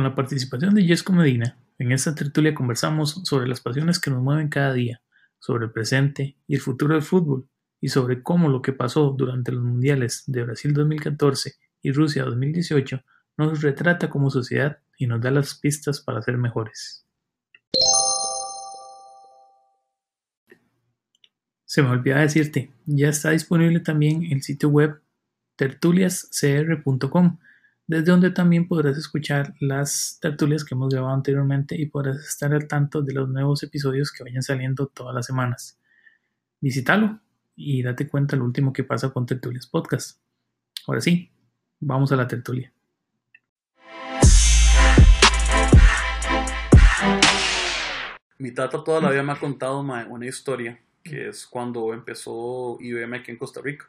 con la participación de Jesco Medina. En esta tertulia conversamos sobre las pasiones que nos mueven cada día, sobre el presente y el futuro del fútbol, y sobre cómo lo que pasó durante los mundiales de Brasil 2014 y Rusia 2018 nos retrata como sociedad y nos da las pistas para ser mejores. Se me olvidaba decirte, ya está disponible también el sitio web tertuliascr.com, desde donde también podrás escuchar las tertulias que hemos grabado anteriormente y podrás estar al tanto de los nuevos episodios que vayan saliendo todas las semanas. Visítalo y date cuenta lo último que pasa con Tertulias Podcast. Ahora sí, vamos a la tertulia. Mi tata toda la vida me ha contado una historia, que es cuando empezó IBM aquí en Costa Rica.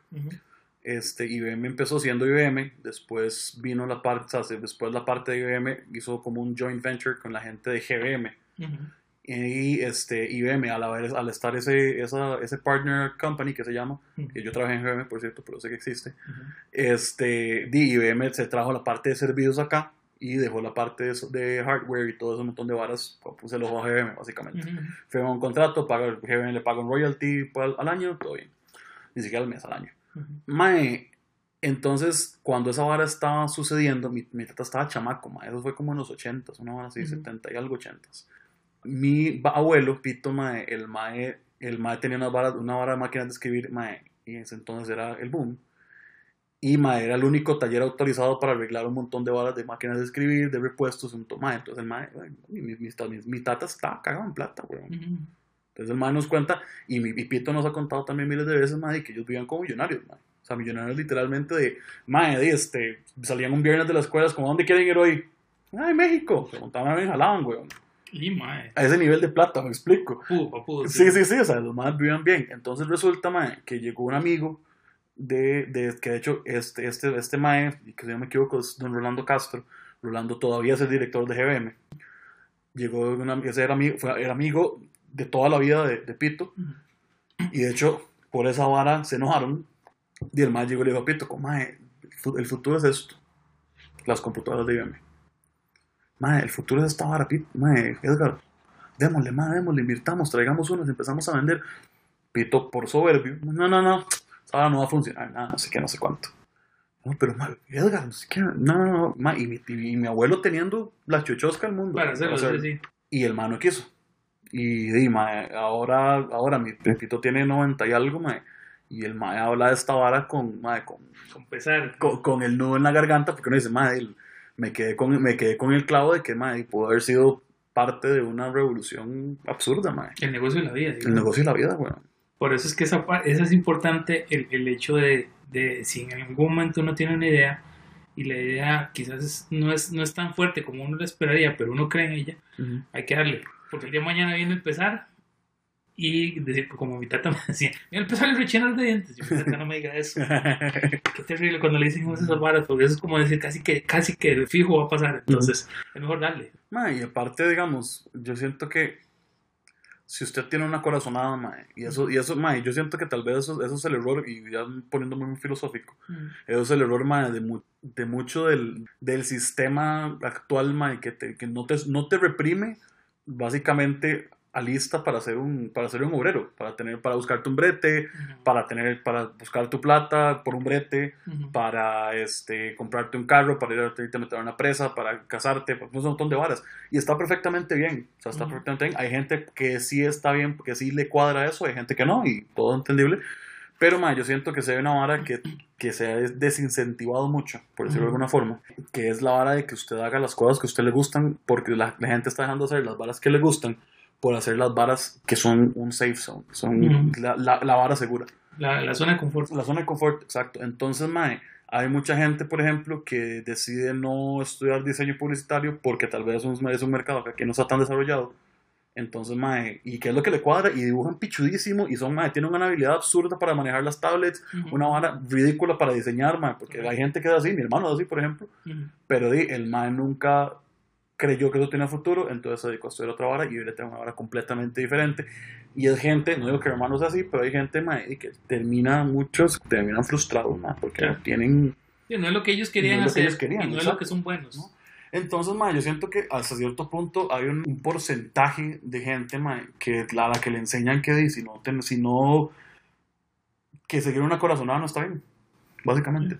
Este, IBM empezó siendo IBM, después vino la parte, o sea, después la parte de IBM hizo como un joint venture con la gente de GBM. Y este, IBM, al, haber, al estar ese, esa, ese partner company que se llama, que yo trabajé en GBM, por cierto, pero sé que existe, este, IBM se trajo la parte de servicios acá y dejó la parte de, hardware y todo ese montón de varas, pues se lo dejó a GBM, básicamente. Firmó un contrato, paga, GBM le paga un royalty al, al, año, todo bien. Ni siquiera al mes, al año. Mae, entonces, cuando esa vara estaba sucediendo, mi, mi tata estaba chamaco, mae, eso fue como en los 80s, una vara así, 70 y algo 80s. Mi abuelo, Pito, mae, el mae, el mae tenía una vara, una vara de máquinas de escribir, mae, y en ese entonces era el boom y mae, era el único taller autorizado para arreglar un montón de balas de máquinas de escribir, de repuestos, un mae. Entonces el mae, mi, mi, mi, tata está cagado en plata, weón. Entonces el mae nos cuenta, y mi Pito nos ha contado también miles de veces, mae, que ellos vivían como millonarios, mae. O sea, millonarios literalmente de, mae, de este, salían un viernes de las escuelas, como, ¿dónde quieren ir hoy? Ay, México. Se montaban y jalaban, weón. Y mae. A ese nivel de plata, me explico. Pudo, sí. sí, sí, sí, o sea, los más vivían bien. Entonces resulta, mae, que llegó un amigo de, de, que de hecho este, este, este mae, que si no me equivoco es don Rolando Castro, Rolando todavía es el director de GBM, llegó una, ese era amigo, fue, era amigo de toda la vida de, de Pito, y de hecho por esa vara se enojaron, y el mae llegó y le dijo a Pito, como, mae, el futuro es esto, las computadoras de IBM. Mae, el futuro es esta vara, Pito, mae, Edgar, démosle, mae, démosle, invirtamos, traigamos unos, empezamos a vender. Pito, por soberbio, no, no, no, ahora no va a funcionar, nada, no sé qué, no sé cuánto. No, pero Edgar, no sé qué, no, no, no, y, mi, y, mi, abuelo teniendo la chuchosca del mundo. Para hacerlo, sí. Y el mano quiso. Y, y ahora, ahora mi pepito tiene 90 y algo, ma, y el mae habla de esta vara con, ma, con, con pesar. Con, con, el nudo en la garganta, porque uno dice, ma, me quedé, con, me quedé con el clavo de que, ma, pudo haber sido parte de una revolución absurda, ma. El negocio de la vida. El negocio de la vida, bueno. Por eso es que esa, eso es importante el, el hecho de, de, si en algún momento uno tiene una idea y la idea quizás no, es, no es tan fuerte como uno la esperaría, pero uno cree en ella, hay que darle. Porque el día de mañana viene a empezar y decir, como mi tata me decía, viene a empezar el rechino de dientes. Yo, mi tata no me diga eso. Qué terrible cuando le dicen esas varas, porque eso es como decir casi que, casi que fijo va a pasar. Entonces, es mejor darle. Ma, y aparte, digamos, yo siento que si usted tiene una corazonada, mae, y eso, y eso, mae, yo siento que tal vez eso, eso es el error, y ya poniéndome muy filosófico, mm. eso es el error, mae, de, de mucho del, del, sistema actual, mae, que, te, que no, te, no te reprime, básicamente alista para ser un para ser un obrero para tener para buscarte un brete para tener para buscar tu plata por un brete para este comprarte un carro para ir a, irte a meter a una presa para casarte pues, un montón de varas. Y está perfectamente bien o sea está perfectamente bien. Hay gente que sí está bien que sí le cuadra eso hay gente que no y todo entendible pero ma, yo siento que se ve una vara que, que se ha desincentivado mucho, por decirlo de alguna forma, que es la vara de que usted haga las cosas que a usted le gustan porque la, la gente está dejando de hacer las varas que le gustan por hacer las varas que son un safe zone, son la, la, vara segura. La, la, zona de confort. La zona de confort, exacto. Entonces, mae, hay mucha gente, por ejemplo, que decide no estudiar diseño publicitario porque tal vez es un, es un mercado que aquí no está tan desarrollado. Entonces, mae, ¿y qué es lo que le cuadra? Y dibujan pichudísimo y son, mae, tienen una habilidad absurda para manejar las tablets, una vara ridícula para diseñar, mae, porque hay gente que es así, mi hermano es así, por ejemplo, pero di, el mae nunca creyó que eso tenía futuro, entonces se dedicó a estudiar otra vara y hoy le tengo una vara completamente diferente. Y es gente, no digo que hermanos así, pero hay gente que termina, muchos terminan frustrados, porque no tienen... no es lo que ellos querían hacer, y no es lo que son buenos. Entonces, yo siento que hasta cierto punto hay un, porcentaje de gente, que la, la que le enseñan que si no, si no, que seguir una corazonada no está bien, básicamente.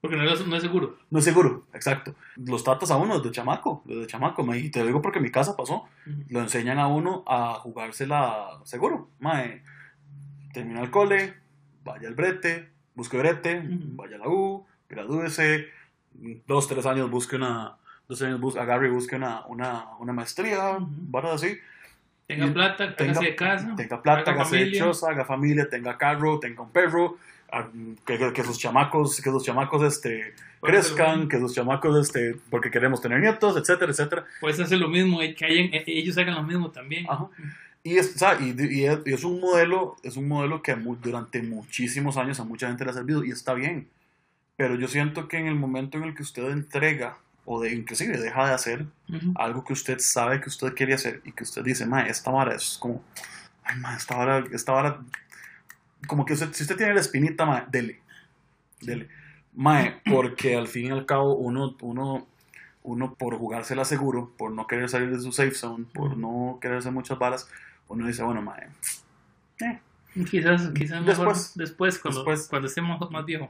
Porque no es, no es seguro. No es seguro, exacto. Los tatas a uno desde chamaco, desde chamaco, ma, y te lo digo porque en mi casa pasó. Lo enseñan a uno a jugársela seguro. Termina el cole, vaya al brete, busque brete, vaya a la U, gradúese, dos, tres años busque una, años busque, agarre y busque una, una, una maestría, uh así. Tenga plata, tenga, de casa. Tenga plata, haga familia. haga familia, tenga carro, tenga un perro, ah, que, que, sus chamacos, que sus chamacos este, crezcan, que sus chamacos, este, porque queremos tener nietos, etcétera, etcétera. Pues hacer lo mismo, que e, ellos hagan lo mismo también. Y es, y, y es, un modelo, es un modelo que durante muchísimos años a mucha gente le ha servido y está bien. Pero yo siento que en el momento en el que usted entrega o de inclusive deja de hacer algo que usted sabe que usted quiere hacer y que usted dice, ma, esta vara es como, ay, ma, esta vara, esta vara, como que si usted tiene la espinita, ma, dele, dele. Mae, porque al fin y al cabo uno, uno, uno por jugársela seguro, por no querer salir de su safe zone, por no querer hacer muchas balas, uno dice, bueno, mae, eh, Quizás, quizás después, después, cuando, después, cuando estemos más viejos.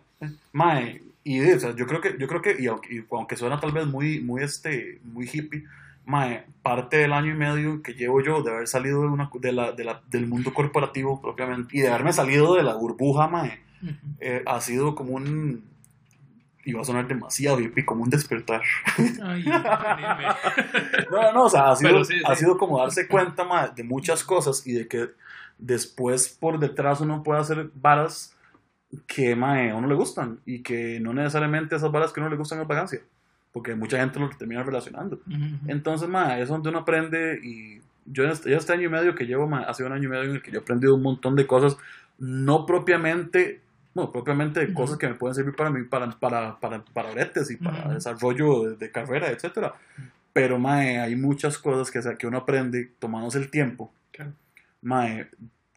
Mae, y o sea, yo creo que, yo creo que, y aunque, suena tal vez muy, muy, este, muy hippie, mae, parte del año y medio que llevo yo de haber salido de una, de la, de la, del mundo corporativo propiamente y de haberme salido de la burbuja, mae, eh, ha sido como un, iba a sonar demasiado hippie, como un despertar. Ay, no, no, o sea, ha sido, Ha sido como darse cuenta, mae, de muchas cosas y de que después por detrás uno puede hacer varas que mae, a uno le gustan y que no necesariamente esas varas que a uno le gustan es vagancia, porque mucha gente lo termina relacionando. Entonces, mae, es donde uno aprende y yo este, este, año y medio que llevo, mae, hace un año y medio en el que yo he aprendido un montón de cosas, no propiamente no, propiamente de cosas que me pueden servir para mí, para, para, para, para y para desarrollo de, carrera, etcétera. Pero, mae, hay muchas cosas que, sea, que uno aprende tomándose el tiempo mae,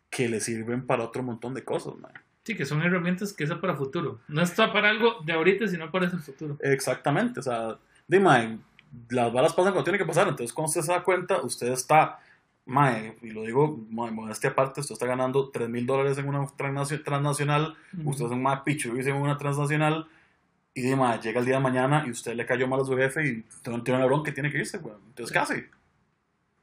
que le sirven para otro montón de cosas, mae. Sí, que son herramientas que son para futuro. No está para algo de ahorita, sino para ese futuro. Exactamente, o sea, dime, las balas pasan cuando tienen que pasar, entonces cuando usted se da cuenta, usted está, mae, y lo digo, mae, modestia aparte, usted está ganando 3 mil dólares en una transnacional, usted es un mae picho y en una transnacional, y dime, llega el día de mañana y usted le cayó mal a su jefe y tiene un cabrón que tiene que irse, güey. Entonces, ¿qué hace?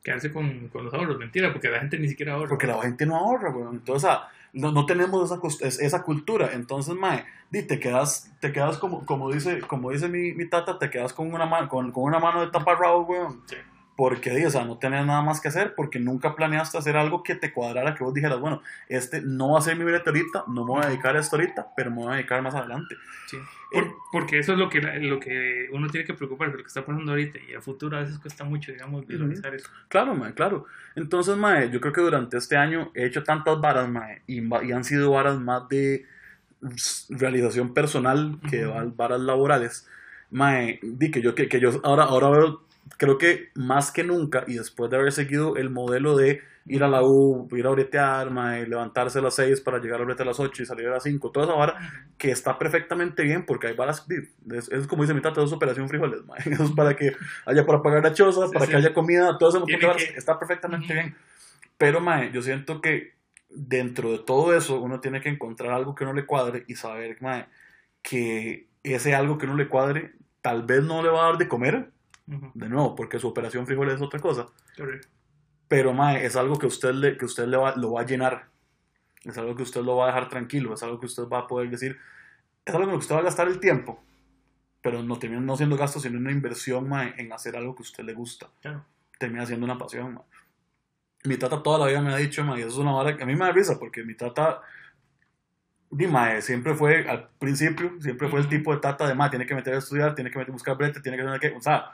quedarse con, con, los ahorros. Mentira, porque la gente ni siquiera ahorra. Porque la gente no ahorra, güey. Entonces, no, no tenemos esa, esa cultura. Entonces, mae, di, te quedas, te quedas como, como dice, como dice mi, tata, te quedas con una, con, una mano de taparrabo, güey. Sí. Porque, o sea, no tenés nada más que hacer porque nunca planeaste hacer algo que te cuadrara, que vos dijeras, bueno, este no va a ser mi brete ahorita, no me voy a dedicar a esto ahorita, pero me voy a dedicar más adelante. Sí. porque eso es lo que, lo que uno tiene que preocuparse, lo que está pasando ahorita y a futuro a veces cuesta mucho, digamos, visualizar eso. Claro, mae, claro. Entonces, mae, yo creo que durante este año he hecho tantas varas, mae, y, y han sido varas más de realización personal que varas laborales. Mae, di que yo, que, que yo ahora, ahora veo creo que más que nunca, y después de haber seguido el modelo de ir a la U, ir a bretear, levantarse a las 6 para llegar a brete a las 8 y salir a las 5, toda esa vara que está perfectamente bien porque hay varas, es, es como dice mi tata, es operación frijoles, es para que haya para pagar la choza, para que haya comida, todo eso está perfectamente bien. Pero mae, yo siento que dentro de todo eso uno tiene que encontrar algo que no le cuadre y saber mae, que ese algo que no le cuadre tal vez no le va a dar de comer, de nuevo, porque su operación frijoles es otra cosa. Pero, mae, es algo que usted, le, que usted le va, lo va a llenar. Es algo que usted lo va a dejar tranquilo. Es algo que usted va a poder decir. Es algo en lo que usted va a gastar el tiempo. Pero no termina no siendo gasto, sino una inversión, mae, en hacer algo que a usted le gusta. Termina siendo una pasión, mae. Mi tata toda la vida me ha dicho, mae, eso es una vara que a mí me da risa, porque mi tata mi mae, siempre fue, al principio, siempre fue el tipo de tata de, mae, tiene que meter a estudiar, tiene que meter buscar brete, tiene que tener que, o sea,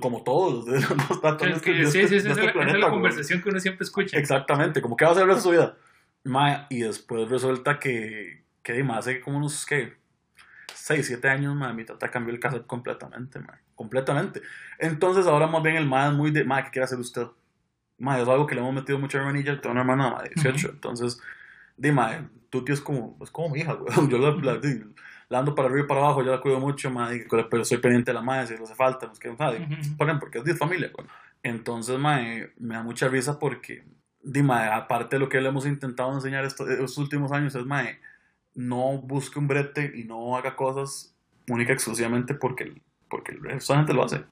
como todos los, los sí, sí, sí, esa, es la, conversación que uno siempre escucha. Exactamente, como que va a hacer de su vida. y después resulta que, que más hace como unos, ¿qué? 6, 7 años, ma, mi tata cambió el cassette completamente, ma, completamente. Entonces ahora más bien el ma es muy de, ma, ¿qué quiere hacer usted? Ma, es algo que le hemos metido mucha hermanilla, tengo una hermana de 18, entonces, dime, tu tío es como, es como mi hija, güey. Yo la, la, la ando para arriba y para abajo, yo la cuido mucho, mae, pero estoy pendiente de la madre, si le hace falta, no sé qué, ¿sabe? porque es de familia, pues. Entonces, mae, me da mucha risa porque, dime, aparte de lo que le hemos intentado enseñar estos, estos últimos años, es, mae, no busque un brete y no haga cosas única exclusivamente porque, porque el resto gente lo hace.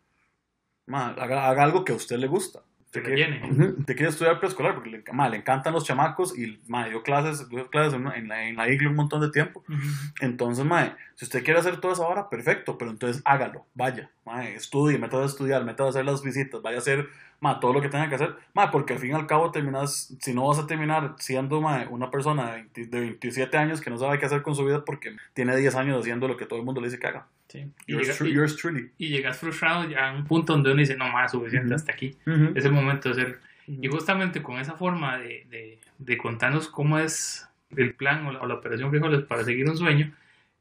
Ma, haga, haga, algo que a usted le gusta. Te quiere, te quiere estudiar preescolar porque le, ma, le, encantan los chamacos y ma, dio clases, dio clases en, la, en la iglesia un montón de tiempo. Entonces, ma, si usted quiere hacer todo eso ahora, perfecto, pero entonces hágalo, vaya, ma, estudie, métase a estudiar, métase a hacer las visitas, vaya a hacer ma, todo lo que tenga que hacer, ma, porque al fin y al cabo terminas, si no vas a terminar siendo ma, una persona de, 27 años que no sabe qué hacer con su vida porque tiene 10 años haciendo lo que todo el mundo le dice que haga. Sí. Y, y, llegas frustrado ya a un punto donde uno dice, no más, suficiente hasta aquí. Es el momento de hacer. Y justamente con esa forma de, de, de, contarnos cómo es el plan o la, operación frijoles para seguir un sueño,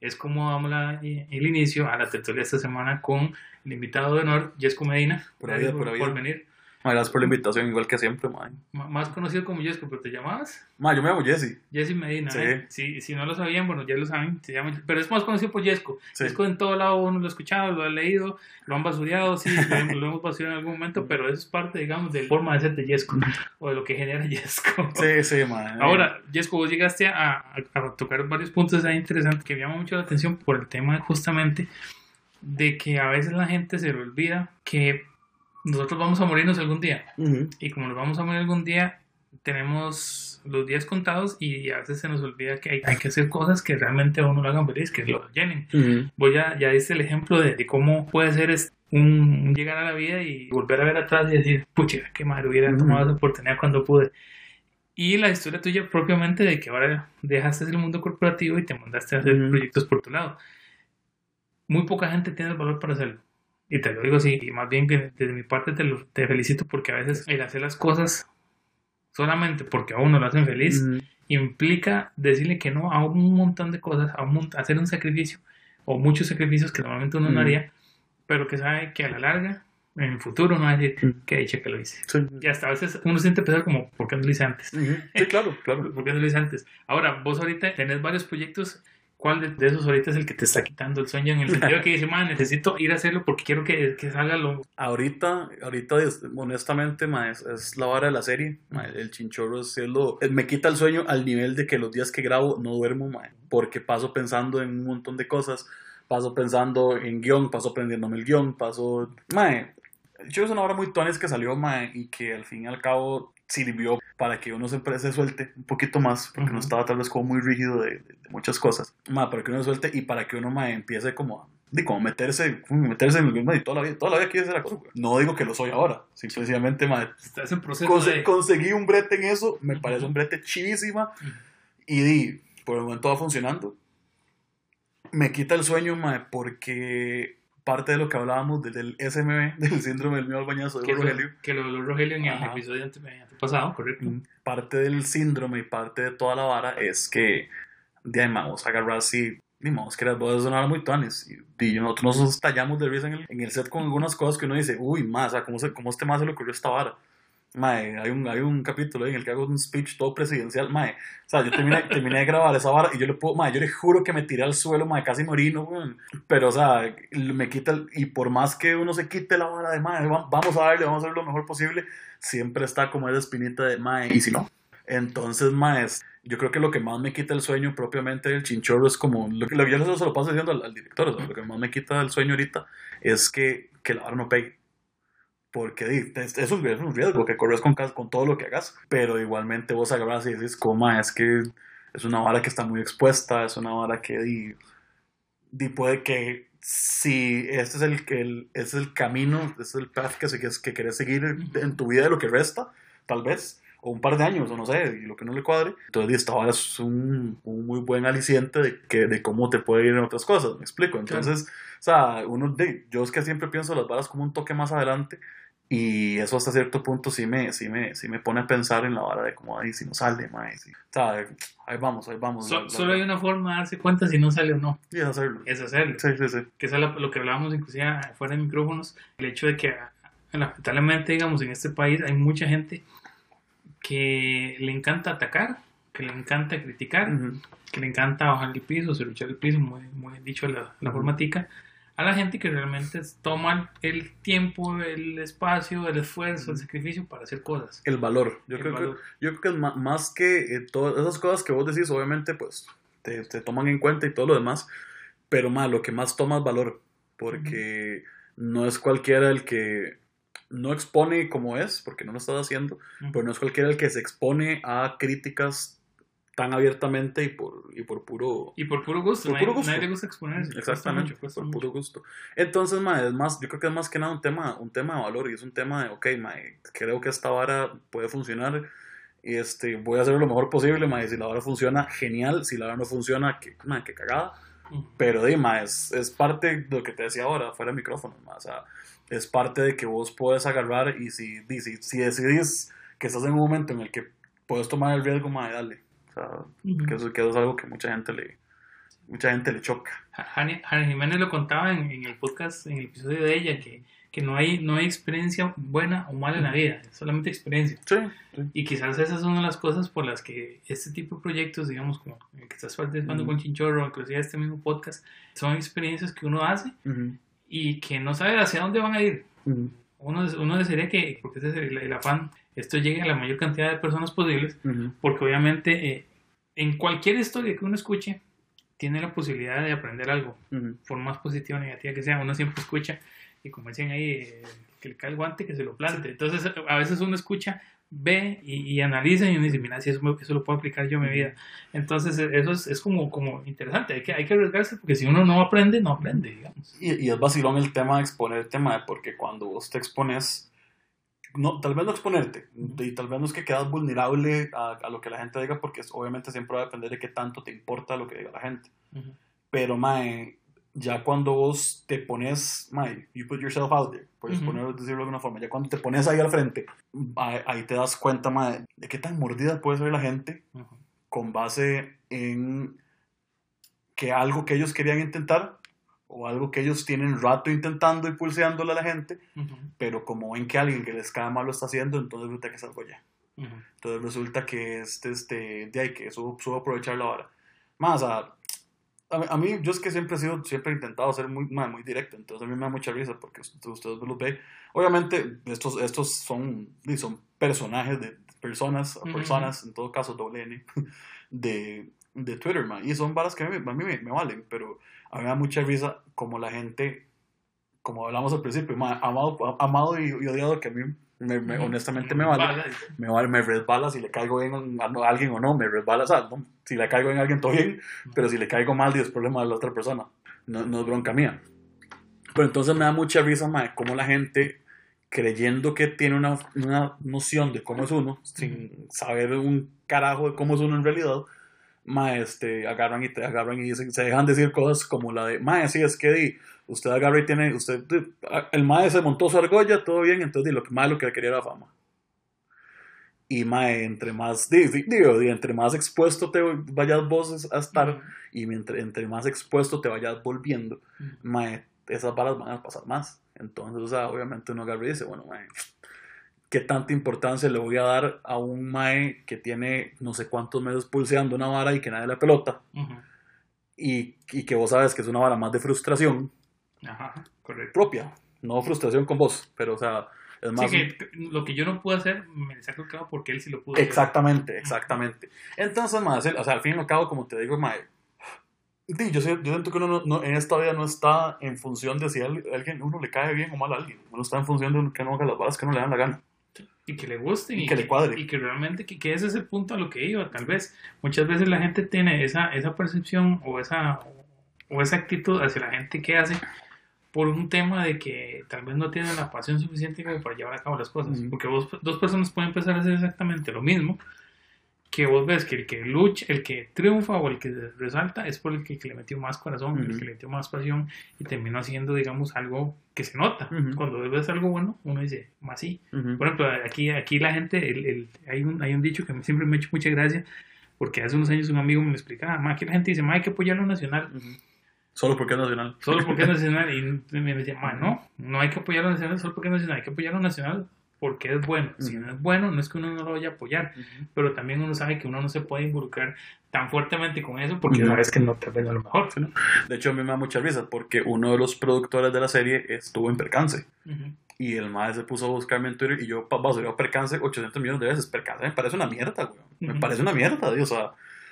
es como damos el inicio a la tertulia esta semana con el invitado de honor, Jesco Medina. Por, ahí, por, por venir. Gracias por la invitación, igual que siempre, man. Más conocido como Jesco, pero te llamabas. Ma, yo me llamo Jesse. Jesse Medina, sí. ¿eh? Si, si, no lo sabían, bueno, ya lo saben, se llama, pero es más conocido por Jesco. Sí. Jesco en todo lado uno lo ha escuchado, lo ha leído, lo han basureado, sí, lo, hemos basurado en algún momento, pero eso es parte, digamos, de la forma de ser de Jesco, o de lo que genera Jesco. Sí, sí, man. Ahora, Jesco, vos llegaste a, a, tocar varios puntos ahí interesantes que me llaman mucho la atención por el tema justamente de que a veces la gente se le olvida que nosotros vamos a morirnos algún día. Y como nos vamos a morir algún día, tenemos los días contados y a veces se nos olvida que hay, hay que hacer cosas que realmente a uno lo hagan feliz, que lo llenen. Voy a, ya diste el ejemplo de, cómo puede ser un, llegar a la vida y volver a ver atrás y decir, pucha, qué madre hubiera tomado esa oportunidad cuando pude. Y la historia tuya propiamente de que ahora dejaste el mundo corporativo y te mandaste a hacer proyectos por tu lado. Muy poca gente tiene el valor para hacerlo. Y te lo digo así, y más bien que desde mi parte te, lo, te felicito porque a veces el hacer las cosas solamente porque a uno lo hacen feliz implica decirle que no a un montón de cosas, a, hacer un sacrificio o muchos sacrificios que normalmente uno no haría, pero que sabe que a la larga, en el futuro, no va a decir que dicho que lo hice. Y hasta a veces uno siente pensar como, ¿por qué no lo hice antes? Sí, claro, claro. ¿Por qué no lo hice antes? Ahora, vos ahorita tenés varios proyectos ¿Cuál de, esos ahorita es el que te está quitando el sueño en el sentido que dice, man, necesito ir a hacerlo porque quiero que, que salga lo... Ahorita, ahorita honestamente, ma, es, la vara de la serie. el chinchorro es, lo... Me quita el sueño al nivel de que los días que grabo no duermo, ma, porque paso pensando en un montón de cosas. Paso pensando en guion, paso aprendiéndome el guion, paso... Ma, el chinchorro es una obra muy tones que salió, ma, y que al fin y al cabo sirvió para que uno se, se suelte un poquito más, porque no estaba tal vez como muy rígido de, muchas cosas, ma, para que uno suelte y para que uno ma, empiece como a de como meterse, meterse en el y toda la vida, toda la vida quiere ser cosa. No digo que lo soy ahora, simplemente ma, Estás en proceso de... conseguí un brete en eso, me parece un brete chivísima y di, por el momento va funcionando. Me quita el sueño, ma, porque parte de lo que hablábamos del SMB, del síndrome del miedo al bañazo de Rogelio. Que lo habló Rogelio en el episodio pasado, correcto. Mm, parte del síndrome y parte de toda la vara es que, digamos, agarrar así, digamos, que las bodas son muy tones. Y, nosotros nos estallamos de risa en el, en el set con algunas cosas que uno dice, uy, más, ¿cómo, se, cómo este más se le ocurrió esta vara? Mae, hay un, hay un capítulo en el que hago un speech todo presidencial, mae. O sea, yo terminé, terminé de grabar esa vara y yo le puedo, mae, yo le juro que me tiré al suelo, mae, casi morino, Pero, o sea, me quita, el, y por más que uno se quite la vara de, mae, vamos a darle, vamos a hacer lo mejor posible, siempre está como esa espinita de, mae, y si no. Entonces, mae, yo creo que lo que más me quita el sueño propiamente del chinchorro es como, lo que, yo se lo paso diciendo al, director, o sea, lo que más me quita el sueño ahorita es que, que la vara no pegue porque es, es, un, riesgo que corres con, con todo lo que hagas, pero igualmente vos agarras y dices, coma, es que es una vara que está muy expuesta, es una vara que di puede que si este es el, el, es el camino, este es el path que, que querés seguir en tu vida de lo que resta, tal vez, o un par de años, o no sé, y lo que no le cuadre. Entonces, esta vara es un, un, muy buen aliciente de, que, de cómo te puede ir en otras cosas, me explico. Entonces, o sea, uno, de, yo es que siempre pienso las varas como un toque más adelante, y eso hasta cierto punto sí me, sí me, sí me pone a pensar en la vara de cómo ahí si no sale, mae. Sí. O sea, ahí vamos, ahí vamos. solo hay una forma de darse cuenta si no sale o no. Y es hacerlo. Es hacerlo. Sí, sí, sí. Que es lo que hablábamos inclusive fuera de micrófonos, el hecho de que lamentablemente, digamos, en este país hay mucha gente que le encanta atacar que le encanta criticar, que le encanta bajar el piso, luchar el piso, muy, muy dicho la, la formatica, a la gente que realmente toma el tiempo, el espacio, el esfuerzo, el sacrificio para hacer cosas. El valor. Yo, creo, Que, yo creo que más que eh, todas esas cosas que vos decís, obviamente, pues te, toman en cuenta y todo lo demás, pero más, lo que más toma es valor, porque no es cualquiera el que no expone como es, porque no lo estás haciendo, pero no es cualquiera el que se expone a críticas tan abiertamente y por, y por puro... Y por puro gusto, por nadie, puro gusto. nadie le gusta exponerse. Exactamente, por puro gusto. Entonces, ma, es más, yo creo que es más que nada un tema, un tema de valor y es un tema de, ok, ma, creo que esta vara puede funcionar y este, voy a hacer lo mejor posible, ma, y si la vara funciona, genial, si la vara no funciona, que, ma, que cagada. Pero, dime, es, es parte de lo que te decía ahora, fuera del micrófono, ma, o sea, es parte de que vos puedes agarrar y si, si, si decidís que estás en un momento en el que puedes tomar el riesgo, ma, dale que, eso, es algo que mucha gente le, mucha gente le choca. Jani, Jiménez lo contaba en, el podcast, en el episodio de ella, que, que, no, hay, no hay experiencia buena o mala en la vida, es solamente experiencia. Y quizás esas son una de las cosas por las que este tipo de proyectos, digamos, como el que estás participando con Chinchorro, inclusive este mismo podcast, son experiencias que uno hace y que no sabe hacia dónde van a ir. Uno, uno desearía que, porque ese es el, el afán esto llegue a la mayor cantidad de personas posibles, porque obviamente eh, en cualquier historia que uno escuche, tiene la posibilidad de aprender algo, por más positiva o negativa que sea, uno siempre escucha, y como decían ahí, eh, que le cae el guante, que se lo plante. Entonces, a veces uno escucha, ve y, analiza y uno dice, mira, si eso, eso, lo puedo aplicar yo en mi vida. Entonces, e, eso es, es, como, como interesante, hay que, hay que arriesgarse, porque si uno no aprende, no aprende, digamos. Y, y es vacilón el tema de exponer el tema, porque cuando vos te expones no, tal vez no exponerte y tal vez no es que quedas vulnerable a, a, lo que la gente diga porque obviamente siempre va a depender de qué tanto te importa lo que diga la gente. Pero, mae, ya cuando vos te pones, mae, you put yourself out there, puedes ponerlo, decirlo de alguna forma, ya cuando te pones ahí al frente, ahí, te das cuenta, de qué tan mordida puede ser la gente con base en que algo que ellos querían intentar o algo que ellos tienen rato intentando y pulseándole a la gente, pero como ven que alguien que les cae mal lo está haciendo, entonces resulta que es algo ya. Entonces resulta que este, este, de ahí que subo, aprovechar la hora. Más, a, a, mí, yo es que siempre he sido, siempre he intentado ser muy, muy directo, entonces a mí me da mucha risa porque ustedes los ven. Obviamente, estos, estos son, son personajes de personas, personas, en todo caso, doble N, de, de Twitter, man, y son balas que a mí, a mí me, me valen, pero a mí me da mucha risa como la gente, como hablamos al principio, amado, amado y, odiado que a mí me, honestamente me vale, me vale, me resbala si le caigo bien a alguien o no, me resbala, o sea, si le caigo en alguien todo bien, pero si le caigo mal, es problema de la otra persona, no, no es bronca mía. Pero entonces me da mucha risa, mae, como la gente creyendo que tiene una, una noción de cómo es uno, sin saber un carajo de cómo es uno en realidad, mae, este, agarran y te agarran y se dejan decir cosas como la de, mae, sí, es que usted agarra y tiene, usted, el mae se montó su argolla, todo bien, entonces lo que más lo que quería era fama. Y mae, entre más, digo, entre más expuesto te vayas vos a estar y entre, entre más expuesto te vayas volviendo, mae, esas balas van a pasar más. Entonces, o sea, obviamente uno agarra y dice, bueno, mae, qué tanta importancia le voy a dar a un mae que tiene no sé cuántos meses pulseando una vara y que nadie la pelota. y, y, que vos sabes que es una vara más de frustración Ajá, correcto. propia, no frustración con vos, pero o sea, es más... Sí, que lo que yo no puedo hacer, me saco el cabo porque él sí lo pudo Exactamente, exactamente. Entonces, mae, o sea, al fin y al cabo, como te digo, mae, yo, yo siento que uno no, en esta vida no está en función de si a alguien, uno le cae bien o mal a alguien. Uno está en función de que no haga las balas que no le dan la gana y que le guste y, que, le cuadre. Y que realmente que, que, ese es el punto a lo que iba. Tal vez muchas veces la gente tiene esa, esa percepción o esa, o esa actitud hacia la gente que hace por un tema de que tal vez no tiene la pasión suficiente como para llevar a cabo las cosas. Porque vos, dos personas pueden empezar a hacer exactamente lo mismo, que vos ves que el que lucha, el que triunfa o el que resalta es por el que, le metió más corazón, el que le metió más pasión y terminó haciendo, digamos, algo que se nota. Cuando ves algo bueno, uno dice, más sí. Por ejemplo, aquí, aquí la gente, el, el, hay, un, hay un dicho que siempre me ha hecho mucha gracia, porque hace unos años un amigo me lo explicaba, más aquí la gente dice, más hay que apoyar lo nacional. Solo porque es nacional. Solo porque es nacional. Y me decía, no, no hay que apoyar a lo nacional solo porque es nacional, hay que apoyar a lo nacional porque es bueno. Si no es bueno, no es que uno no lo vaya a apoyar, pero también uno sabe que uno no se puede involucrar tan fuertemente con eso porque sabes que no te ven a lo mejor. De hecho, a mí me da mucha risa porque uno de los productores de la serie estuvo en percance. Y el madre se puso a buscarme en Twitter y yo, a percance 800 millones de veces. Percance me parece una mierda, güey. Me parece una mierda, o sea.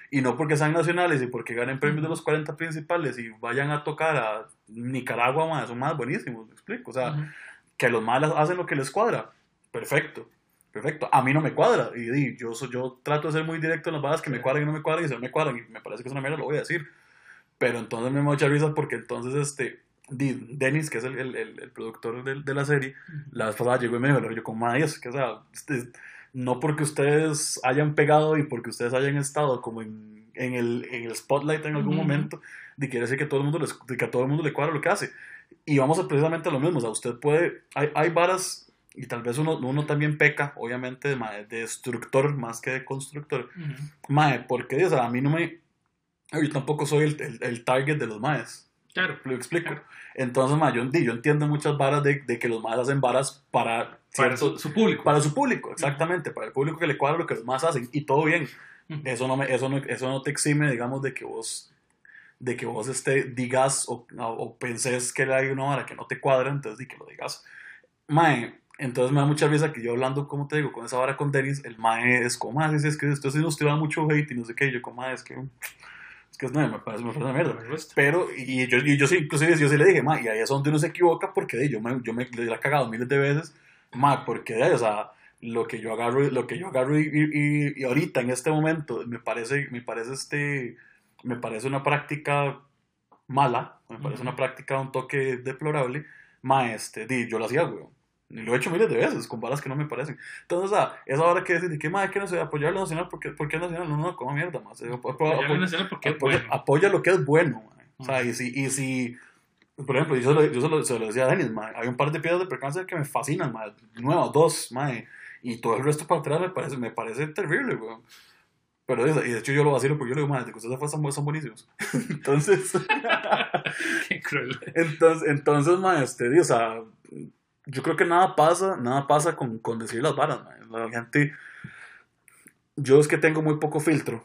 Y no porque sean nacionales y porque ganen premios de los 40 principales y vayan a tocar a Nicaragua, más, son más buenísimos, me explico. O sea, que los malos hacen lo que les cuadra. Perfecto. Perfecto. A mí no me cuadra. Y, yo, yo trato de ser muy directo en las balas que me cuadran y no me cuadran y si no me cuadran y me parece que es una mierda, lo voy a decir. Pero entonces me da mucha risa porque entonces este Dennis, que es el, el, el, productor de, de, la serie, la vez pasada llegó y me dijo, yo como, es que o sea, este, no porque ustedes hayan pegado y porque ustedes hayan estado como en, en, el, en el spotlight en algún momento, de quiere decir que, todo el mundo les, que a todo el mundo le cuadra lo que hace. Y vamos a precisamente a lo mismo, o sea, usted puede, hay, hay varas, y tal vez uno, uno también peca, obviamente, de, destructor más que de constructor. Mae, porque, o sea, a mí no me, yo tampoco soy el, el, target de los maes. Claro. Lo explico. Entonces, mae, yo, yo, entiendo muchas varas de, de, que los maes hacen varas para para su, público. Para su público, exactamente. Para el público que le cuadra lo que los más hacen. Y todo bien. Eso, no me, eso, no, eso no te exime, digamos, de que vos de que vos este, digas o, o, pensés que hay una hora que no te cuadra, entonces di que lo digas. Mae, entonces me da mucha risa que yo hablando, como te digo, con esa vara con Dennis, el Mae es como, ah, es que esto sí nos tira mucho hate y no sé qué, yo como, ah, es que es que no, me parece, me parece una mierda. Pero, y yo, y yo sí, inclusive yo sí le dije, ma, y ahí es donde uno se equivoca porque yo me, yo me le he cagado miles de veces ma, porque, o sea, lo que yo agarro, lo que yo agarro y, y, ahorita, en este momento, me parece, me parece este, me parece una práctica mala, me parece una práctica un toque deplorable, ma, este, di, yo lo hacía, güey. Y lo he hecho miles de veces, con balas que no me parecen. Entonces, sea, es ahora que decir, ¿qué más que no sé apoyar lo nacional? ¿Por qué, ¿Por qué nacional? No, no, como mierda, más. Apoya, apoya, apoya, lo que es bueno, O sea, y si, y si por ejemplo, yo, se lo, se lo, decía a Denis, hay un par de piedras de percance que me fascinan, mae, nuevas, dos, mae, y todo el resto para atrás me parece, me parece terrible, weón. Pero y de hecho yo lo vacilo porque yo le digo, madre, que ustedes son, son buenísimos. entonces, qué cruel. Entonces, entonces, mae, este, o sea, yo creo que nada pasa, nada pasa con, con decir las varas, mae. La gente, yo es que tengo muy poco filtro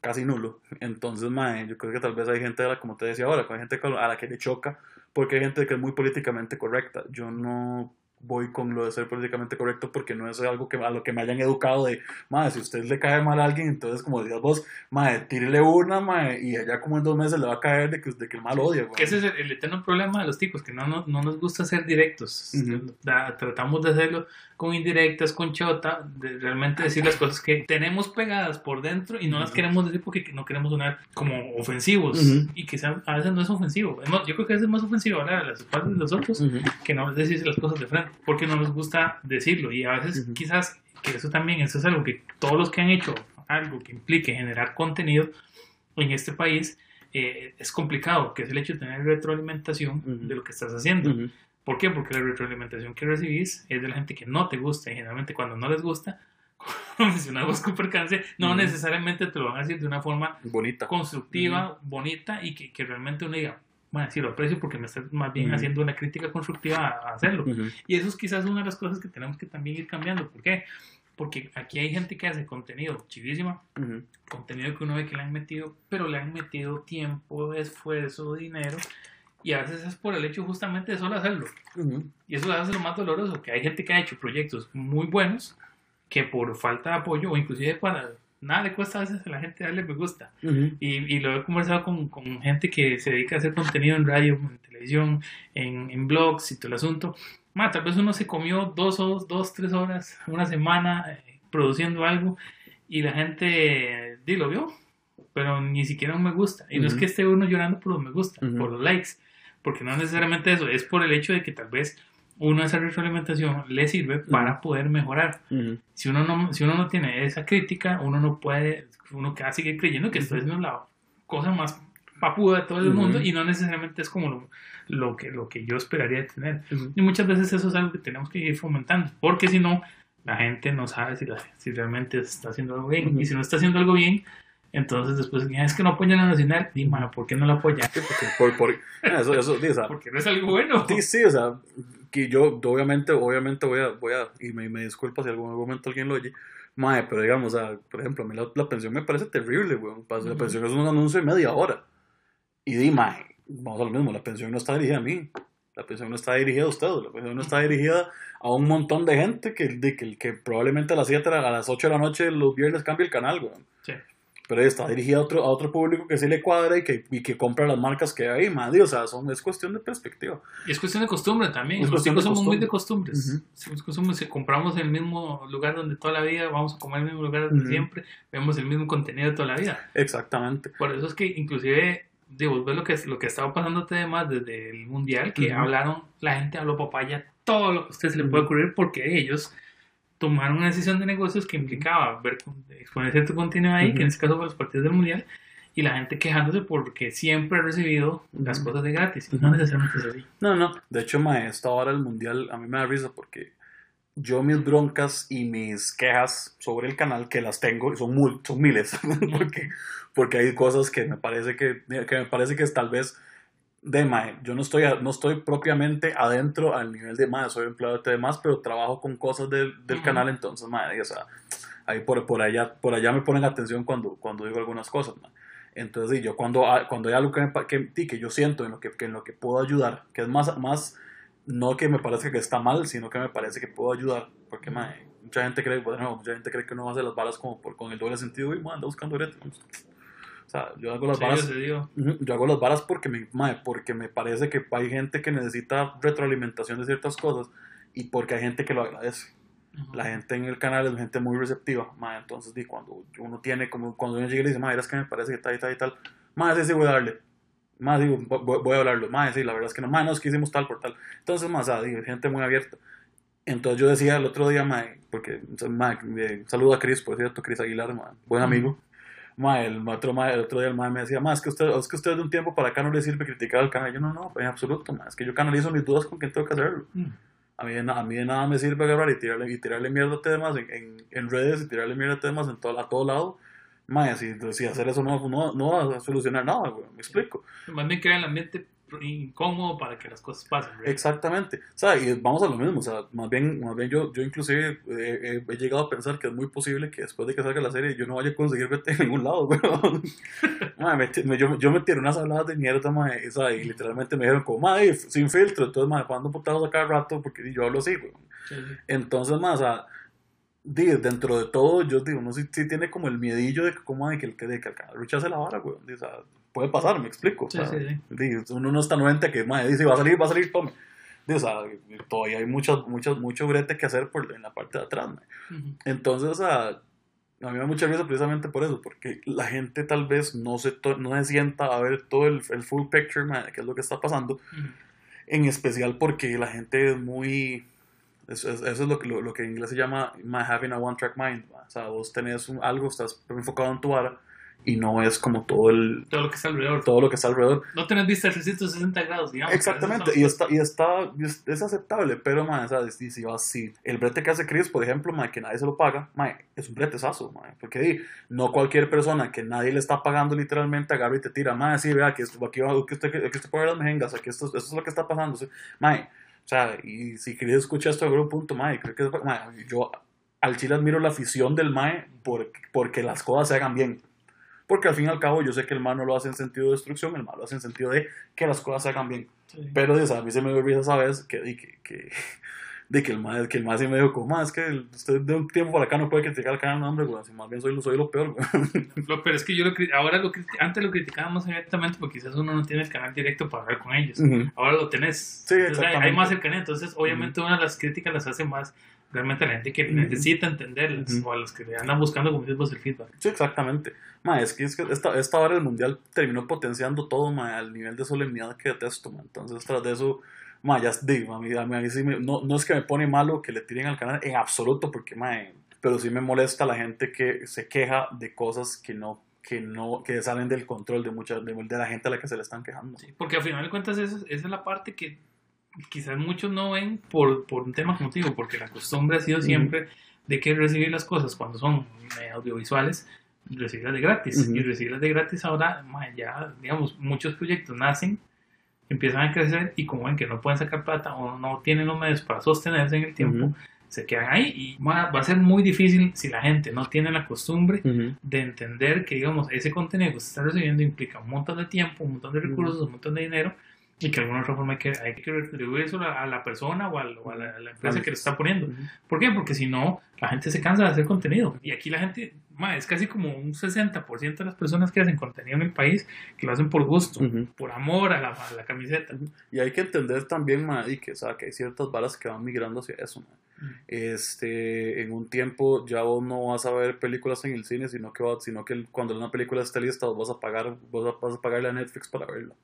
casi nulo. Entonces, mae, yo creo que tal vez hay gente, como te decía ahora, hay gente a la que le choca, porque hay gente que es muy políticamente correcta. Yo no voy con lo de ser políticamente correcto porque no es algo que a lo que me hayan educado de, madre, si usted le cae mal a alguien, entonces como decías vos, madre, tírele una, madre, y allá como en dos meses le va a caer de que, de que el mal odia. ese es el, eterno problema de los tipos, que no, no, no nos gusta ser directos. tratamos de hacerlo con indirectas, con chota, de realmente decir las cosas que tenemos pegadas por dentro y no las queremos decir porque no queremos sonar como ofensivos. Y quizás a veces no es ofensivo. yo creo que a veces es más ofensivo hablar a las espaldas de los otros que no decirse las cosas de frente porque no nos gusta decirlo y a veces quizás que eso también eso es algo que todos los que han hecho algo que implique generar contenido en este país eh, es complicado, que es el hecho de tener retroalimentación de lo que estás haciendo. ¿Por qué? Porque la retroalimentación que recibís es de la gente que no te gusta y generalmente cuando no les gusta, como mencionamos con percance, no necesariamente te lo van a decir de una forma bonita, constructiva, bonita y que, que realmente uno diga, bueno, sí lo aprecio porque me está más bien haciendo una crítica constructiva a, hacerlo. Y eso es quizás una de las cosas que tenemos que también ir cambiando. ¿Por qué? Porque aquí hay gente que hace contenido chivísima, contenido que uno ve que le han metido, pero le han metido tiempo, esfuerzo, dinero, y a veces es por el hecho justamente de solo hacerlo. Y eso hace lo más doloroso, que hay gente que ha hecho proyectos muy buenos, que por falta de apoyo o inclusive para nada le cuesta a veces a la gente darle me gusta. y, y, lo he conversado con, con, gente que se dedica a hacer contenido en radio, en televisión, en, en blogs y todo el asunto. Ma, tal vez uno se comió dos, o dos tres horas, una semana eh, produciendo algo y la gente di, lo vio, pero ni siquiera un me gusta. Y no es que esté uno llorando por los me gusta, por los likes, porque no necesariamente eso, es por el hecho de que tal vez uno esa retroalimentación le sirve para poder mejorar. si, uno no, si uno no tiene esa crítica, uno no puede, uno queda seguir creyendo que esto es la cosa más papuda de todo el mundo y no necesariamente es como lo, lo, que, lo que yo esperaría tener. Y muchas veces eso es algo que tenemos que ir fomentando, porque si no, la gente no sabe si, si realmente está haciendo algo bien. Y si no está haciendo algo bien, entonces después es que no apoyan a Nacional. Y, ¿por qué no lo apoyan? Porque, por, por, eso, eso, porque no es algo bueno. Sí, sí, o sea, que yo obviamente, obviamente voy a, voy a, y me, me disculpa si algún momento alguien lo oye, mae, pero digamos, o sea, por ejemplo, a mí la, la pensión me parece terrible, weón. La pensión es un anuncio de media hora. Y di, mae, vamos a lo mismo, la pensión no está dirigida a mí. La pensión no está dirigida a usted, la pensión no está dirigida a un montón de gente que, de, que, que probablemente a las 7, a las 8 de la noche los viernes cambie el canal, weón. Sí. Pero está dirigida a otro, a otro público que sí le cuadra y que, y que compra las marcas que hay, madre. O sea, son, es cuestión de perspectiva. Y es cuestión de costumbre también. Es chicos somos muy de costumbre. costumbres. Ujú. Somos costumbres. Si compramos en el mismo lugar donde toda la vida, vamos a comer en el mismo lugar donde siempre, vemos el mismo contenido de toda la vida. Exactamente. Por eso es que inclusive, digo, ves lo que, lo que estaba pasando además desde el mundial, que hablaron, la gente habló papaya, todo lo que a usted se le puede ocurrir, porque ellos tomaron una decisión de negocios que implicaba ver, exponer cierto contenido ahí, Ujú. que en este caso fue los partidos del mundial, y la gente quejándose porque siempre ha recibido las cosas de gratis, y no necesariamente es así. No, no. De hecho, mae, esta hora del mundial a mí me da risa porque yo mis broncas y mis quejas sobre el canal, que las tengo, y son, mul- son miles, porque, porque hay cosas que me parece que, que me parece que es tal vez de mae, yo no estoy, no estoy propiamente adentro al nivel de mae, soy empleado de demás, pero trabajo con cosas del, del canal, entonces mae, o sea, ahí por, por allá, por allá me ponen atención cuando, cuando digo algunas cosas, mae. Entonces, sí, yo cuando, ha- cuando hay algo que, me que, que yo siento en lo que, que en lo que puedo ayudar, que es más, más, no que me parece que está mal, sino que me parece que puedo ayudar, porque mae, mucha gente cree, bueno, mucha gente cree que uno hace las balas como por, con el doble sentido y mae, anda buscando brete. O sea, yo hago las Sí. Ujú, Yo hago las varas porque me, mae, porque me parece que hay gente que necesita retroalimentación de ciertas cosas y porque hay gente que lo agradece. Ujú. La gente en el canal es gente muy receptiva, mae, entonces di, cuando uno tiene, como cuando uno llega y dice, mae, es que me parece que tal y tal y tal, mae, sí, sí, voy a darle. Mae, digo, voy, voy a hablarlo, mae, sí, la verdad es que no, mae, no, es que hicimos tal por tal. Entonces, o sea, digo, gente muy abierta. Entonces yo decía el otro día, mae, porque, mae, eh, saludo a Chris, por cierto, Chris Aguilar, mae, buen amigo. Mae, el otro, mae, el otro día el mae me decía, mae, es que usted, es que usted de un tiempo para acá no le sirve criticar al canal. Yo no, no, en absoluto, mae, es que yo canalizo mis dudas con quien tengo que hacerlo. Mm. A mí, a mí de nada me sirve agarrar y tirarle, y tirarle mierda a temas en, en, en redes y tirarle mierda a temas en todo, a todo lado. Mae, si, si hacer eso no, no, no va a solucionar nada, güey, me explico. Más bien crea el ambiente incómodo para que las cosas pasen. ¿verdad? Exactamente. O sea, y vamos a lo mismo. O sea, más bien, más bien yo, yo inclusive eh, he, he llegado a pensar que es muy posible que después de que salga la serie yo no vaya a conseguir verte en ningún lado. Mae, me, me- yo, yo me tiré unas habladas de mierda, mae, o sea, y literalmente me dijeron como, mae, sin filtro. Entonces, mae, cuando putazos a cada rato porque yo hablo así. Sí, sí. Entonces, más, o sea, dentro de todo, yo digo, uno sí, sí tiene como el miedillo de que, como de que el que, de que el rechace la vara, güey. O sea, puede pasar, me explico. O Sí, sea, sí, sí. uno no está nuente que, madre, dice, va a salir, va a salir, tome. O sea, todavía hay muchas, muchas, mucho brete que hacer por, en la parte de atrás, mae. Ujú. Entonces, o sea, a mí me da mucha risa precisamente por eso, porque la gente tal vez no se, to- no se sienta a ver todo el, el full picture, mae, de qué es lo que está pasando Ujú. en especial porque la gente es muy eso, es- eso es lo que, lo, lo que en inglés se llama having a one track mind o sea vos tenés un- algo estás enfocado en tu vara y no es como todo el Todo lo que está alrededor. todo lo que está alrededor No tenés vista 360 grados, digamos. exactamente y está y está es, aceptable pero man, ¿sabes? Y si vas si el brete que hace Chris por ejemplo man, que nadie se lo paga man, es un bretezazo man, porque di, no cualquier persona que nadie le está pagando literalmente agarra y te tira man, sí vea aquí, va- aquí usted aquí usted puede ver las mejengas aquí esto, esto es lo que está pasando sí. man, o sea, y si Chris escucha esto algún punto, mae, creo que mae, yo al chile admiro la afición del mae por, porque las cosas se hagan bien. Porque al fin y al cabo yo sé que el mae no lo hace en sentido de destrucción, el mae lo hace en sentido de que las cosas se hagan bien. Sí. Pero sea, a mí se me risa esa vez que, que, que, de que el mae, que el mae sí me dijo como, "Ma, es que usted de un tiempo para acá no puede criticar al canal, no, hombre, güey, si más bien soy, lo- soy lo peor, güey. Lo, pero es que yo lo, ahora lo antes lo criticábamos abiertamente porque quizás uno no tiene el canal directo para hablar con ellos. Ujú. Ahora lo tenés. Sí, Entonces, hay, hay más cercanía. Entonces, obviamente, una de las críticas las hace más realmente la gente que necesita entenderlas o a los que le andan buscando, como dices vos, el feedback. Sí, exactamente. Ma, es que, es que esta, esta hora del mundial terminó potenciando todo, ma, al nivel de solemnidad que detesto, ma. Entonces, tras de eso, ma, ya digo, a mí, a mí, sí me- no, no es que me pone malo que le tiren al canal en absoluto, porque, ma, pero sí me molesta la gente que se queja de cosas que no, que no, que salen del control de mucha, de, de la gente a la que se le están quejando. Sí, porque al final de cuentas, esa, es- esa es la parte que quizás muchos no ven por, por un tema como te digo, porque la costumbre ha sido siempre de que recibir las cosas cuando son eh, audiovisuales, recibirlas de gratis. Y recibirlas de gratis ahora, ma, ya, digamos, muchos proyectos nacen empiezan a crecer y como ven que no pueden sacar plata o no tienen los medios para sostenerse en el tiempo, se quedan ahí y va, a ser muy difícil si la gente no tiene la costumbre de entender que, digamos, ese contenido que se está recibiendo implica un montón de tiempo, un montón de recursos, un montón de dinero y que de alguna otra forma hay que, hay que retribuir eso a, la persona o, a, la, empresa que lo está poniendo. ¿Por qué? Porque si no, la gente se cansa de hacer contenido. Y aquí la gente, es casi como un 60% de las personas que hacen contenido en el país que lo hacen por gusto, por amor a la, la, camiseta. Y hay que entender también, ma, y que, o que hay ciertas balas que van migrando hacia eso. Este, en un tiempo ya vos no vas a ver películas en el cine, sino que, sino que cuando una película esté lista, vos vas a pagar, vos vas a pagarle a Netflix para verla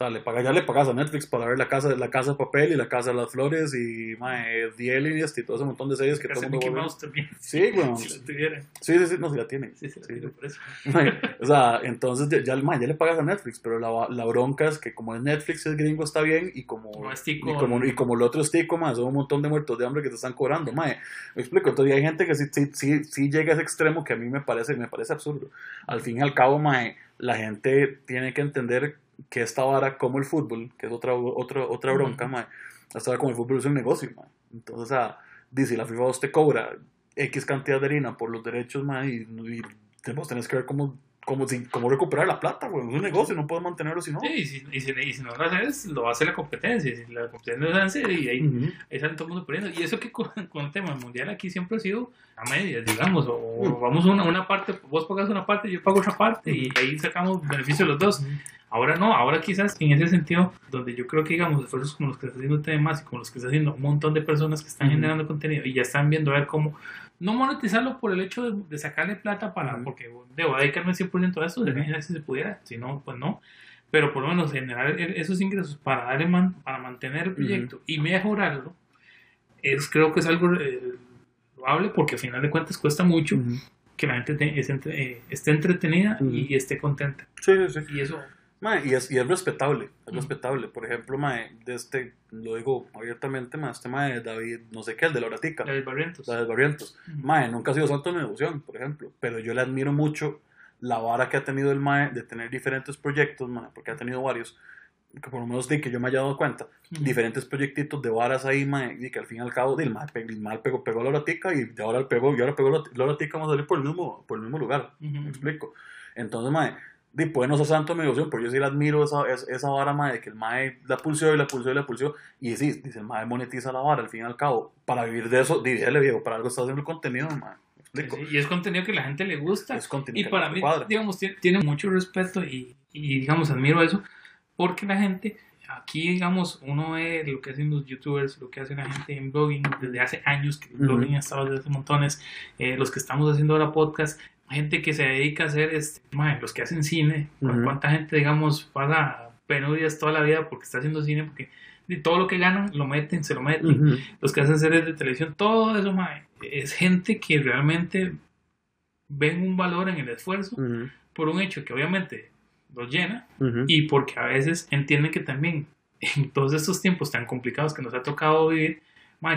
sea, le paga, ya le pagas a Netflix para ver la casa, la casa de papel y la casa de las flores y mae, The Alienist y todo ese montón de series que todo el mundo Mouse también. Sí, bueno. si la tuviera. Sí, sí, sí, no, si la tiene. Sí, sí. Por eso. o sea, entonces ya, ya, ya, le pagas a Netflix, pero la, la, bronca es que como es Netflix, es gringo, está bien y como, y como, y como el otro es tico, más son un montón de muertos de hambre que te están cobrando, mae. Me explico, entonces hay gente que sí, sí, sí, sí llega a ese extremo que a mí me parece, me parece absurdo. Al fin y al cabo, mae, la gente tiene que entender que esta vara como el fútbol, que es otra, otra, otra bronca, uh esta vara como el fútbol es un negocio, Entonces, o sea, dice, la FIFA te cobra X cantidad de harina por los derechos, y, y vos tenés que ver cómo como, si, como recuperar la plata, güey. Es un negocio, no puedo mantenerlo si no. Sí, y si, y si, y si no lo haces, lo hace la competencia. Si la competencia no se hace, y ahí, uh ahí salen todo el mundo perdiendo. Y eso que con, con, el tema mundial aquí siempre ha sido a medias, digamos. O, vamos una, una parte, vos pagas una parte, yo pago otra parte, y ahí sacamos beneficio los dos. Ahora no, ahora quizás en ese sentido, donde yo creo que digamos esfuerzos como los que está haciendo temas y como los que está haciendo un montón de personas que están generando contenido y ya están viendo a ver cómo no monetizarlo por el hecho de, sacarle plata para, porque debo dedicarme 100% a eso, de si se pudiera, si no, pues no. Pero por lo menos generar e, esos ingresos para darle man, para mantener el proyecto y mejorarlo, es, creo que es algo eh, loable porque al final de cuentas cuesta mucho que la gente eh, esté entretenida y esté contenta. Sí, sí, Y eso y, es, y es respetable, es respetable. Por ejemplo, mae, de este, lo digo abiertamente, mae, este mae de David, no sé qué, el de la Horatica. David Barrientos. David Barrientos. Mae, nunca ha sido santo en mi devoción, por ejemplo. Pero yo le admiro mucho la vara que ha tenido el mae de tener diferentes proyectos, mae, porque ha tenido varios. Que por lo menos de que yo me haya dado cuenta, diferentes proyectitos de varas ahí, mae, y que al fin y al cabo, el mae, el mae pegó, pegó la Horatica y ahora pegó, y ahora pegó la, Horatica, vamos a salir por el mismo, por el mismo lugar. ¿Me explico? Entonces, mae y puede no ser santo mi devoción, pero yo sí le admiro esa, esa vara, mae, de que el mae la pulsó y la pulsó y la pulsó. Y sí, dice, el mae monetiza la vara, al fin y al cabo. Para vivir de eso, dígale viejo, para algo está haciendo el contenido, mae. y es contenido que la gente le gusta. y para mí, digamos, tiene, mucho respeto y, y, digamos, admiro eso, porque la gente, aquí, digamos, uno ve lo que hacen los youtubers, lo que hace la gente en blogging desde hace años, que el blogging ha estado desde hace montones, eh, los que estamos haciendo ahora podcast, gente que se dedica a hacer, este, los que hacen cine, cuánta gente, digamos, paga penurias toda la vida porque está haciendo cine, porque todo lo que ganan lo meten, se lo meten, los que hacen series de televisión, todo eso, es gente que realmente ven un valor en el esfuerzo por un hecho que obviamente los llena y porque a veces entienden que también en todos estos tiempos tan complicados que nos ha tocado vivir,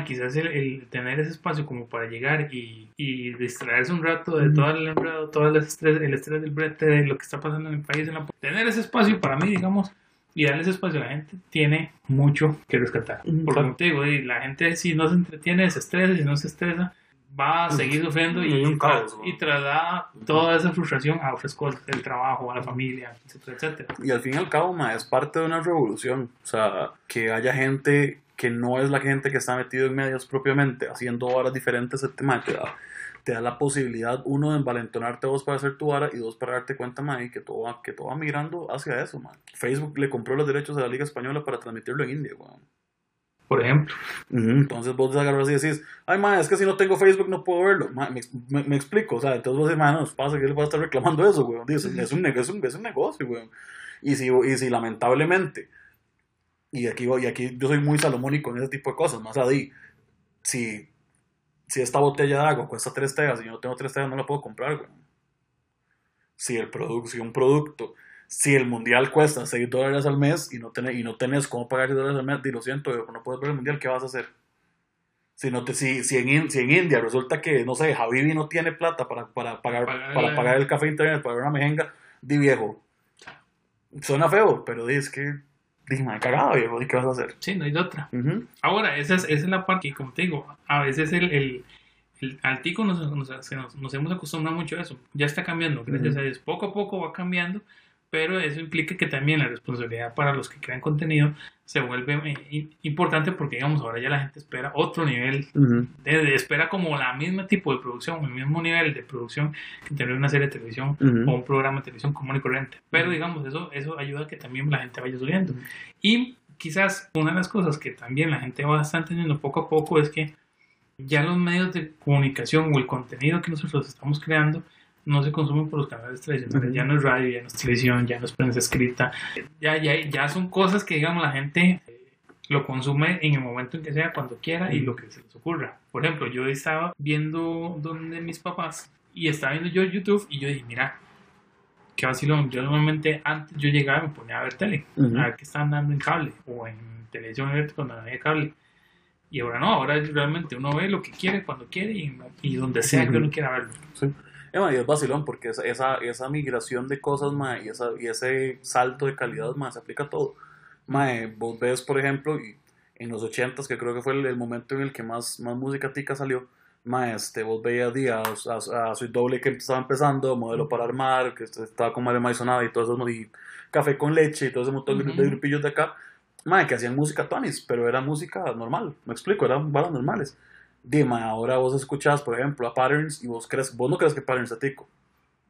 quizás el, tener ese espacio como para llegar y, y distraerse un rato de todo el enredo, todo el estrés, el estrés del brete, de lo que está pasando en el país, en la, tener ese espacio para mí, digamos, y darle ese espacio a la gente, tiene mucho que rescatar. Por lo que digo, la gente si no se entretiene, se estresa, si no se estresa, va a seguir sufriendo y, un caos, y traslada toda esa frustración a otras cosas, el trabajo, a la familia, etcétera, etcétera. Y al fin y al cabo, ma, es parte de una revolución. O sea, que haya gente que no es la gente que está metido en medios propiamente, haciendo horas diferentes, el tema te da, te da la posibilidad, uno, de envalentonarte vos para hacer tu hora y dos, para darte cuenta, man, que todo, va, que todo va migrando hacia eso, man. Facebook le compró los derechos a la Liga Española para transmitirlo en India, weón. Por ejemplo. Entonces vos agarras y decís, ay, man, es que si no tengo Facebook no puedo verlo. me, me, explico, o sea, entonces vos decís, nos pasa que él va a estar reclamando eso, weón. Es, un, es, un, es, un, es un negocio, weón. Y si, y si lamentablemente y aquí, y aquí yo soy muy salomónico en ese tipo de cosas, más ahí, si, si esta botella de agua cuesta 3 tegas y yo no tengo 3 tegas, no la puedo comprar, güey. Si, el producto, si un producto, si el mundial cuesta 6 dólares al mes y no, tenés, y no tenés cómo pagar 6 dólares al mes, di lo siento, no puedes ver el mundial, ¿qué vas a hacer? Si, no te, si, si, en, si en India resulta que, no sé, Habibi no tiene plata para, para, pagar, para pagar el café internet, para ver una mejenga, di viejo. Suena feo, pero di, es que dije, madre, cagado, viejo, ¿y qué vas a hacer? Sí, no hay de otra. Ahora, esa es, esa es la parte que, como te digo, a veces el, el, el al tico nos, nos, nos, hemos acostumbrado mucho a eso. Ya está cambiando, gracias a Dios. Poco a poco va cambiando, pero eso implica que también la responsabilidad para los que crean contenido se vuelve eh, importante porque, digamos, ahora ya la gente espera otro nivel, de, espera como la misma tipo de producción, el mismo nivel de producción que tener una serie de televisión o un programa de televisión común y corriente. Pero, digamos, eso, eso ayuda a que también la gente vaya subiendo. Y quizás una de las cosas que también la gente va a estar teniendo poco a poco es que ya los medios de comunicación o el contenido que nosotros estamos creando no se consumen por los canales tradicionales. Ya no es radio, ya no es televisión, ya no es prensa escrita. Ya, ya, ya son cosas que, digamos, la gente eh, lo consume en el momento en que sea, cuando quiera y lo que se les ocurra. Por ejemplo, yo estaba viendo donde mis papás y estaba viendo yo YouTube y yo dije, mira, qué vacilón. Yo normalmente antes yo llegaba y me ponía a ver tele, a ver qué estaban dando en cable o en televisión cuando no había cable. Y ahora no, ahora realmente uno ve lo que quiere, cuando quiere y, y donde sea que uno quiera verlo. Sí. Y es vacilón porque esa, esa, esa migración de cosas, ma, y, esa, y ese salto de calidad, ma, se aplica a todo. Ma, vos ves, por ejemplo, y en los 80 que creo que fue el, momento en el que más, más música tica salió, ma, este, vos veías a, a, su doble que estaba empezando, modelo para armar, que estaba con Mario Maizonada y todo eso, y café con leche y todo ese montón de grupillos de acá, ma, que hacían música tonis, pero era música normal, me explico, eran balas normales. Dime, ahora vos escuchás, por ejemplo, a Patterns y vos crees, vos no crees que Patterns es tico.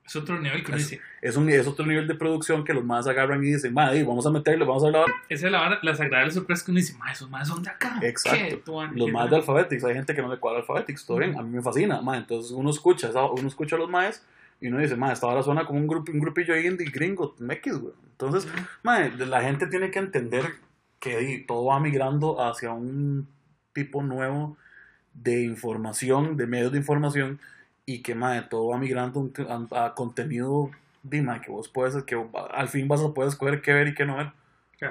Es otro nivel que es, es, un, es otro nivel de producción que los más agarran y dicen, madre, vamos a meterlo, vamos a hablar. Esa es la, la sagrada sorpresa que uno dice, madre, esos más son de acá. Exacto. los más de Alphabetics, hay gente que no le cuadra Alphabetics, todo bien, a mí me fascina, madre, entonces uno escucha, uno escucha a los maes y uno dice, madre, esta hora suena como un, grupo, un grupillo indie gringo, mequis, güey. Entonces, madre, la gente tiene que entender que todo va migrando hacia un tipo nuevo de información, de medios de información, y que madre, todo va migrando a, contenido dime que vos puedes, que al fin vas a poder escoger qué ver y qué no ver.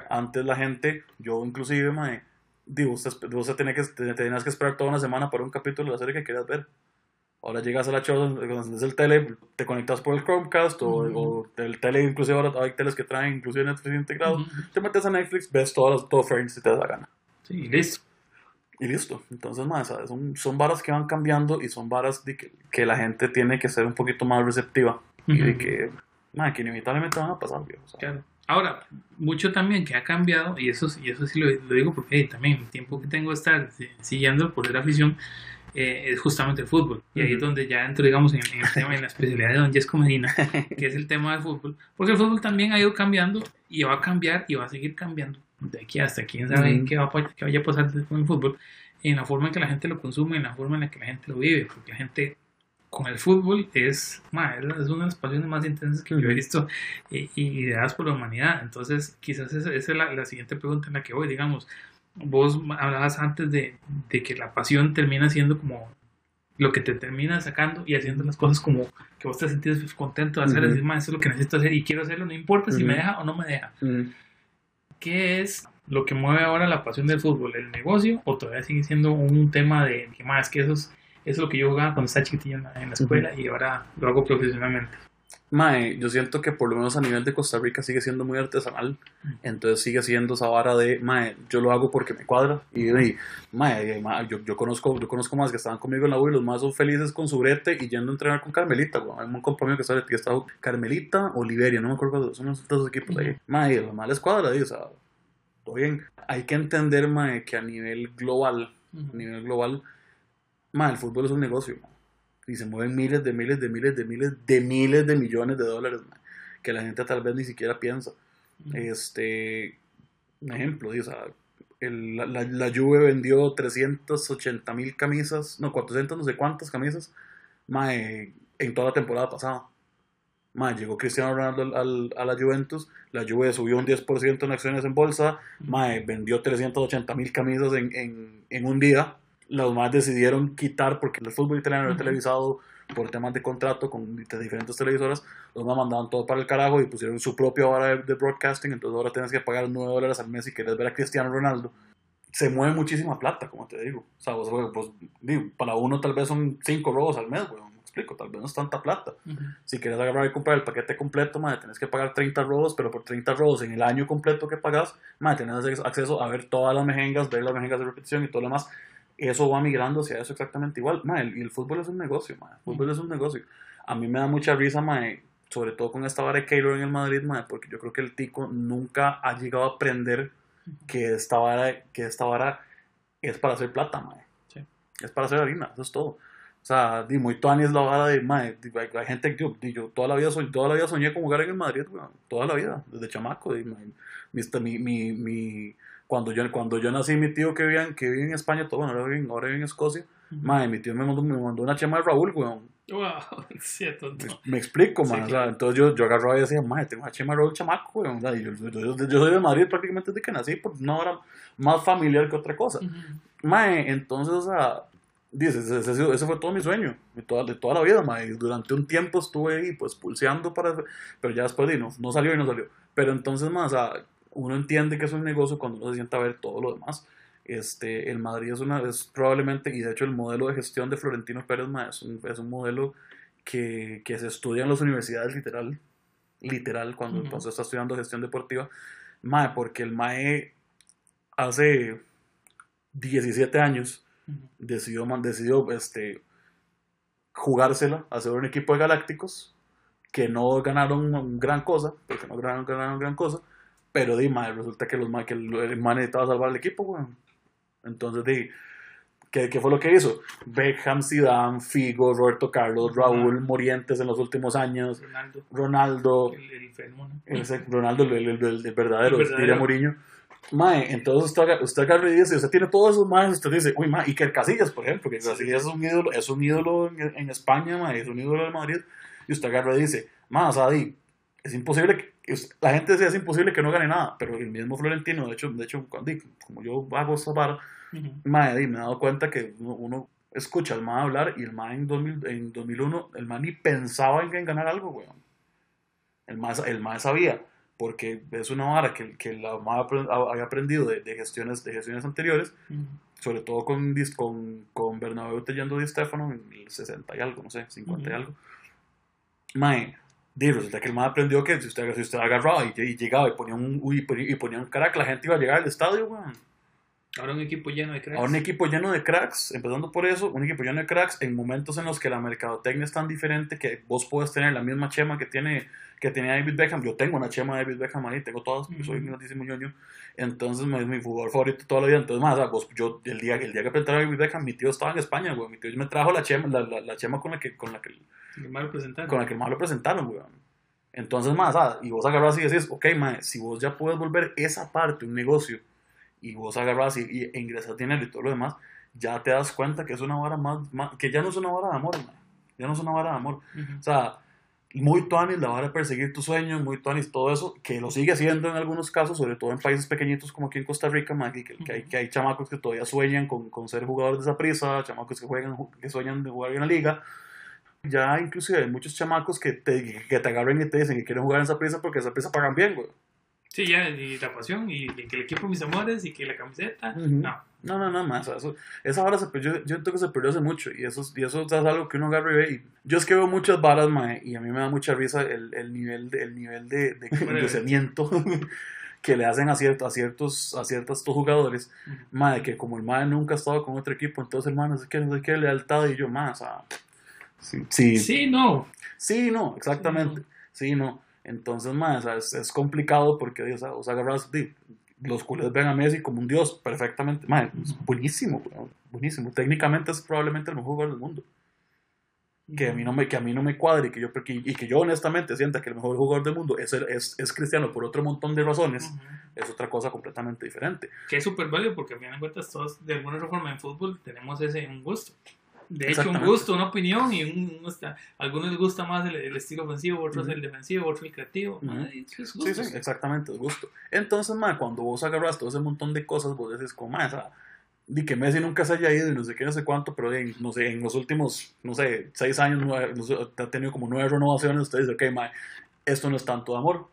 Antes la gente, yo inclusive, madre, digo, usted, usted tenía que, tenías que esperar toda una semana para un capítulo de la serie que querías ver. Ahora llegas a la show, cuando el tele, te conectas por el Chromecast o, el tele, inclusive ahora hay teles que traen inclusive Netflix integrado. Te metes a Netflix, ves todas las, todo Friends si te da gana. Sí, listo. Y listo. Entonces, más, Son, son varas que van cambiando y son varas de que, la gente tiene que ser un poquito más receptiva. Y de que, madre, que inevitablemente van a pasar, Claro. Ahora, mucho también que ha cambiado, y eso, y eso sí lo, digo porque también el tiempo que tengo de estar siguiendo por ser afición eh, es justamente el fútbol. Y ahí es donde ya entro, digamos, en, el tema, en la especialidad de Don Jesco Medina, que es el tema del fútbol. Porque el fútbol también ha ido cambiando y va a cambiar y va a seguir cambiando de aquí hasta quién sabe qué, va, qué vaya a pasar con el fútbol, en la forma en que la gente lo consume, en la forma en la que la gente lo vive, porque la gente con el fútbol es, es una de las pasiones más intensas que yo he visto y, ideadas por la humanidad. Entonces, quizás esa, es la, siguiente pregunta en la que voy, digamos, vos hablabas antes de, de, que la pasión termina siendo como lo que te termina sacando y haciendo las cosas como que vos te sentís contento de hacer, decir, eso es lo que necesito hacer y quiero hacerlo, no importa si me deja o no me deja. ¿Qué es lo que mueve ahora la pasión del fútbol? ¿El negocio o todavía sigue siendo un tema de que más que eso es, lo que yo jugaba cuando estaba chiquitillo en la, escuela y ahora lo hago profesionalmente? Mae, yo siento que por lo menos a nivel de Costa Rica sigue siendo muy artesanal. Entonces sigue siendo esa vara de, mae, yo lo hago porque me cuadra. Y, mae, yo, yo, conozco, yo conozco más que estaban conmigo en la U y los más son felices con su brete y yendo a entrenar con Carmelita. Hay un compañero que sabe que está Carmelita o Liberia, no me acuerdo, son los dos equipos ahí. Mae, los más les cuadra, o sea, todo bien. Hay que entender, mae, que a nivel global, a nivel global, mae, el fútbol es un negocio, y se mueven miles de miles de miles de miles de miles de millones de dólares que la gente tal vez ni siquiera piensa. Este, un ejemplo, o sea, la, la, Juve vendió 380 mil camisas, no, 400 no sé cuántas camisas, en toda la temporada pasada. Mae, llegó Cristiano Ronaldo al, a la Juventus, la Juve subió un 10% en acciones en bolsa, mae, vendió 380 mil camisas en, en, en un día los más decidieron quitar, porque el fútbol italiano era televisado por temas de contrato con diferentes televisoras, los más mandaban todo para el carajo y pusieron su propia hora de, broadcasting, entonces ahora tienes que pagar 9 dólares al mes si quieres ver a Cristiano Ronaldo. Se mueve muchísima plata, como te digo. O sea, pues, para uno tal vez son 5 robos al mes, weón. explico, tal vez no es tanta plata. Si quieres agarrar y comprar el paquete completo, madre, tenés que pagar 30 robos, pero por 30 robos en el año completo que pagas, madre, tenés acceso a ver todas las mejengas, ver las mejengas de repetición y todo lo demás. Eso va migrando hacia eso exactamente igual. Madre, y el fútbol es un negocio, madre. El fútbol es un negocio. A mí me da mucha risa, madre, sobre todo con esta vara de Keylor en el Madrid, madre, porque yo creo que el tico nunca ha llegado a aprender que esta vara, que esta vara es para hacer plata, madre. Es para hacer harina, eso es todo. O sea, di, muy Tony es la vara de, madre, hay, gente que yo, yo, toda la vida soñé, toda la vida soñé con jugar en el Madrid, toda la vida, desde chamaco. Di, mi, mi, mi, cuando, yo, cuando yo nací, mi tío que vivía, que vive en España, todo, bueno, ahora vive, ahora vive en Escocia, madre, mi tío me mandó, me mandó una chema de Raúl, weón. Wow, cierto. Me, explico, man. entonces yo, yo agarraba y decía, madre, tengo a Chema Roll chamaco, güey. yo, yo, yo, soy de Madrid prácticamente desde que nací, por una hora más familiar que otra cosa. Uh entonces, o sea, dices, ese, ese, fue todo mi sueño, de toda, de toda la vida, madre. Durante un tiempo estuve ahí, pues, pulseando para. Pero ya después, no, no salió y no salió. Pero entonces, más, o sea, uno entiende que es un negocio cuando uno se sienta a ver todo lo demás. Este, el Madrid es, una, es probablemente, y de hecho el modelo de gestión de Florentino Pérez es, un, es un modelo que, que, se estudia en las universidades literal, literal, cuando, uh está estudiando gestión deportiva, mae, porque el MAE hace 17 años decidió, decidió este, jugársela, hacer un equipo de galácticos que no ganaron gran cosa, porque no ganaron, ganaron gran cosa, pero di, resulta que, los, que el, el necesitaba salvar el equipo, bueno. Entonces, de, ¿qué, ¿qué, fue lo que hizo? Beckham, Zidane, Figo, Roberto Carlos, Raúl Morientes en los últimos años, Ronaldo, Ronaldo. El, Ronaldo, el, el, verdadero, diría Mourinho. Mae, entonces usted, usted agarra y dice, usted tiene todos esos maes, usted dice, uy, mae, Iker Casillas, por ejemplo, que Casillas es un ídolo, es un ídolo en, en España, mae, es un ídolo de Madrid, y usted agarra y dice, mae, o sea, es imposible que la gente decía es imposible que no gane nada, pero el mismo Florentino, de hecho, de hecho como yo hago esa vara, me he dado cuenta que uno, escucha al MAE hablar y el MAE en, 2000, en 2001, el MAE ni pensaba en, ganar algo, weón. El MAE, el sabía, porque es una vara que, que la MAE había aprendido de, gestiones, de gestiones anteriores, sobre todo con, con, con Bernabéu Tellando Di Stefano en el 60 y algo, no sé, 50 y algo. MAE y resulta que el más aprendió que si usted, agarraba y, llegaba y ponía, un, y, y ponía un crack, la gente iba a llegar al estadio, weón. Ahora un equipo lleno de cracks. Ahora un equipo lleno de cracks, empezando por eso, un equipo lleno de cracks en momentos en los que la mercadotecnia es tan diferente que vos puedes tener la misma chema que tiene que tenía David Beckham. Yo tengo una chema de David Beckham ahí, tengo todas, yo soy un ñoño. Entonces es mi jugador favorito toda la vida. Entonces, más, vos, yo el día, el día que presentaba a David Beckham, mi tío estaba en España, güey. Mi tío me trajo la chema, la, la, chema con la que, con la que, con la que más lo presentaron, güey. Entonces, más, ah, y vos agarras y decís, ok, mae, si vos ya puedes volver esa parte, un negocio, y vos agarras y, y ingresas dinero y todo lo demás, ya te das cuenta que es una vara más, que ya no es una vara de amor, mae. ya no es una vara de amor. O sea, muy tuanis la vara de perseguir tus sueños, muy tuanis todo eso, que lo sigue haciendo en algunos casos, sobre todo en países pequeñitos como aquí en Costa Rica, mae, que, que, hay, que hay chamacos que todavía sueñan con, con ser jugadores de esa prisa, chamacos que, juegan, que sueñan de jugar en la liga, ya inclusive hay muchos chamacos que te, que te agarran y te dicen que quieren jugar en esa pieza porque esa pieza pagan bien, güey. Sí, ya, y la pasión, y, que el equipo mis amores, y que la camiseta, no. No, no, no, más. Eso, esa vara se perdió, yo siento que se perdió hace mucho, y eso, y eso es algo que uno agarra y ve. Y yo es que veo muchas varas, mae, y a mí me da mucha risa el, el nivel de, el nivel de, de que le hacen a, ciertos, a ciertos, a ciertos jugadores, uh que como el mae nunca ha estado con otro equipo, entonces el mae no sé qué, no sé qué, lealtad, y yo, más, o sea Sí, sí. no. Sí, no, exactamente. Sí, no. Entonces, más, es, es, complicado porque, o sea, agarras, los culés ven a Messi como un dios perfectamente. es buenísimo, buenísimo. Técnicamente es probablemente el mejor jugador del mundo. Que a mí no me, que a mí no me cuadre y que, yo, y que yo honestamente sienta que el mejor jugador del mundo es, es, es cristiano por otro montón de razones, es otra cosa completamente diferente. Que es súper válido porque a fin de cuentas todos de alguna forma en fútbol tenemos ese un gusto. De hecho, un gusto, una opinión y un, algunos les gusta más el, estilo ofensivo, otros el defensivo, otros el creativo. Sí, sí, exactamente, el gusto. Entonces, ma, cuando vos agarras todo ese montón de cosas, vos decís, como, o di que Messi nunca se haya ido y no sé qué, no sé cuánto, pero en, no sé, en los últimos, no sé, seis años ha tenido como nueve renovaciones, usted dice, ok, ma, esto no es tanto de amor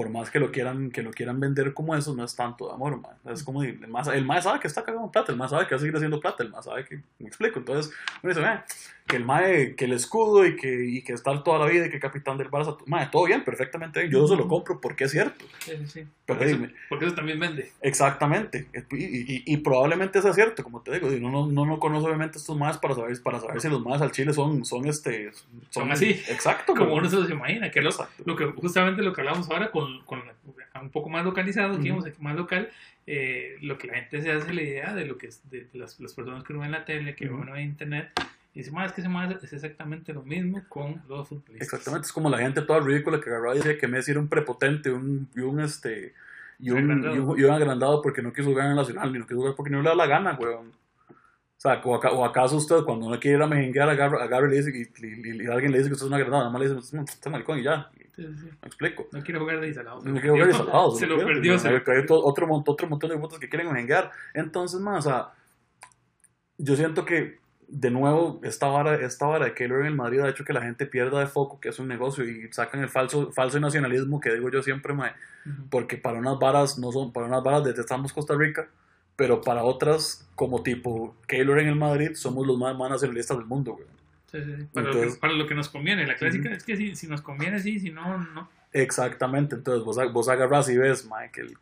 por más que lo quieran que lo quieran vender como eso, no es tanto de amor, Es como el más, el más sabe que está cagando plata, el más sabe que va a seguir haciendo plata, el más sabe que, me explico. Entonces, uno dice, que el mae, que el escudo y que, y que está toda la vida y que capitán del Barça, mae, todo bien, perfectamente bien. Yo eso lo compro porque es cierto. Sí, sí, sí. Pero Porque, eso, dime. porque eso también vende. Exactamente. Y, y, y probablemente sea cierto, como te digo. Y no, no, no, no conoce obviamente estos más para saber, para saber si los más al Chile son, son este. Son así. Exacto. Como uno se los imagina, que es lo, que justamente lo que hablamos ahora con, con un poco más localizado, digamos, aquí más local, eh, lo que la gente se hace la idea de lo que es de, de las, las personas que uno ve en la tele, que uno ve en internet, y dice, más es que ese es exactamente lo mismo con los futbolistas. Exactamente. Es como la gente toda ridícula que agarraba y decía que Messi era un prepotente un, y un este. Y un, Agrandado. y, un, y un agrandado porque no quiso jugar en el Nacional, ni no quiso jugar porque no le da la gana, weón. O sea, o, aca- o acaso usted cuando uno quiere ir a mejenguear, agarra, agarra y le dice, y, y- alguien le dice que usted es un agrandado, nada más le dice, "Mm, usted es maricón y ya. Sí, sí. Me explico. No quiero jugar de Isalados. No quiero ver desalados. Se lo perdió. se lo Hay perdió. otro, otro montón de votos que quieren vengar. Entonces, más, o sea, yo siento que, de nuevo, esta vara, esta vara de Keylor en el Madrid ha hecho que la gente pierda de foco que es un negocio y sacan el falso, falso nacionalismo que digo yo siempre, mae, porque para unas varas no son, para unas varas detestamos Costa Rica, pero para otras, como tipo Keylor en el Madrid, somos los más, más nacionalistas del mundo, güey. Sí, sí, sí. Para, lo Entonces- que, para lo que nos conviene. La clásica es que si, si nos conviene, sí, si no, no. Exactamente, entonces vos, vos agarras y ves, mae, que, el-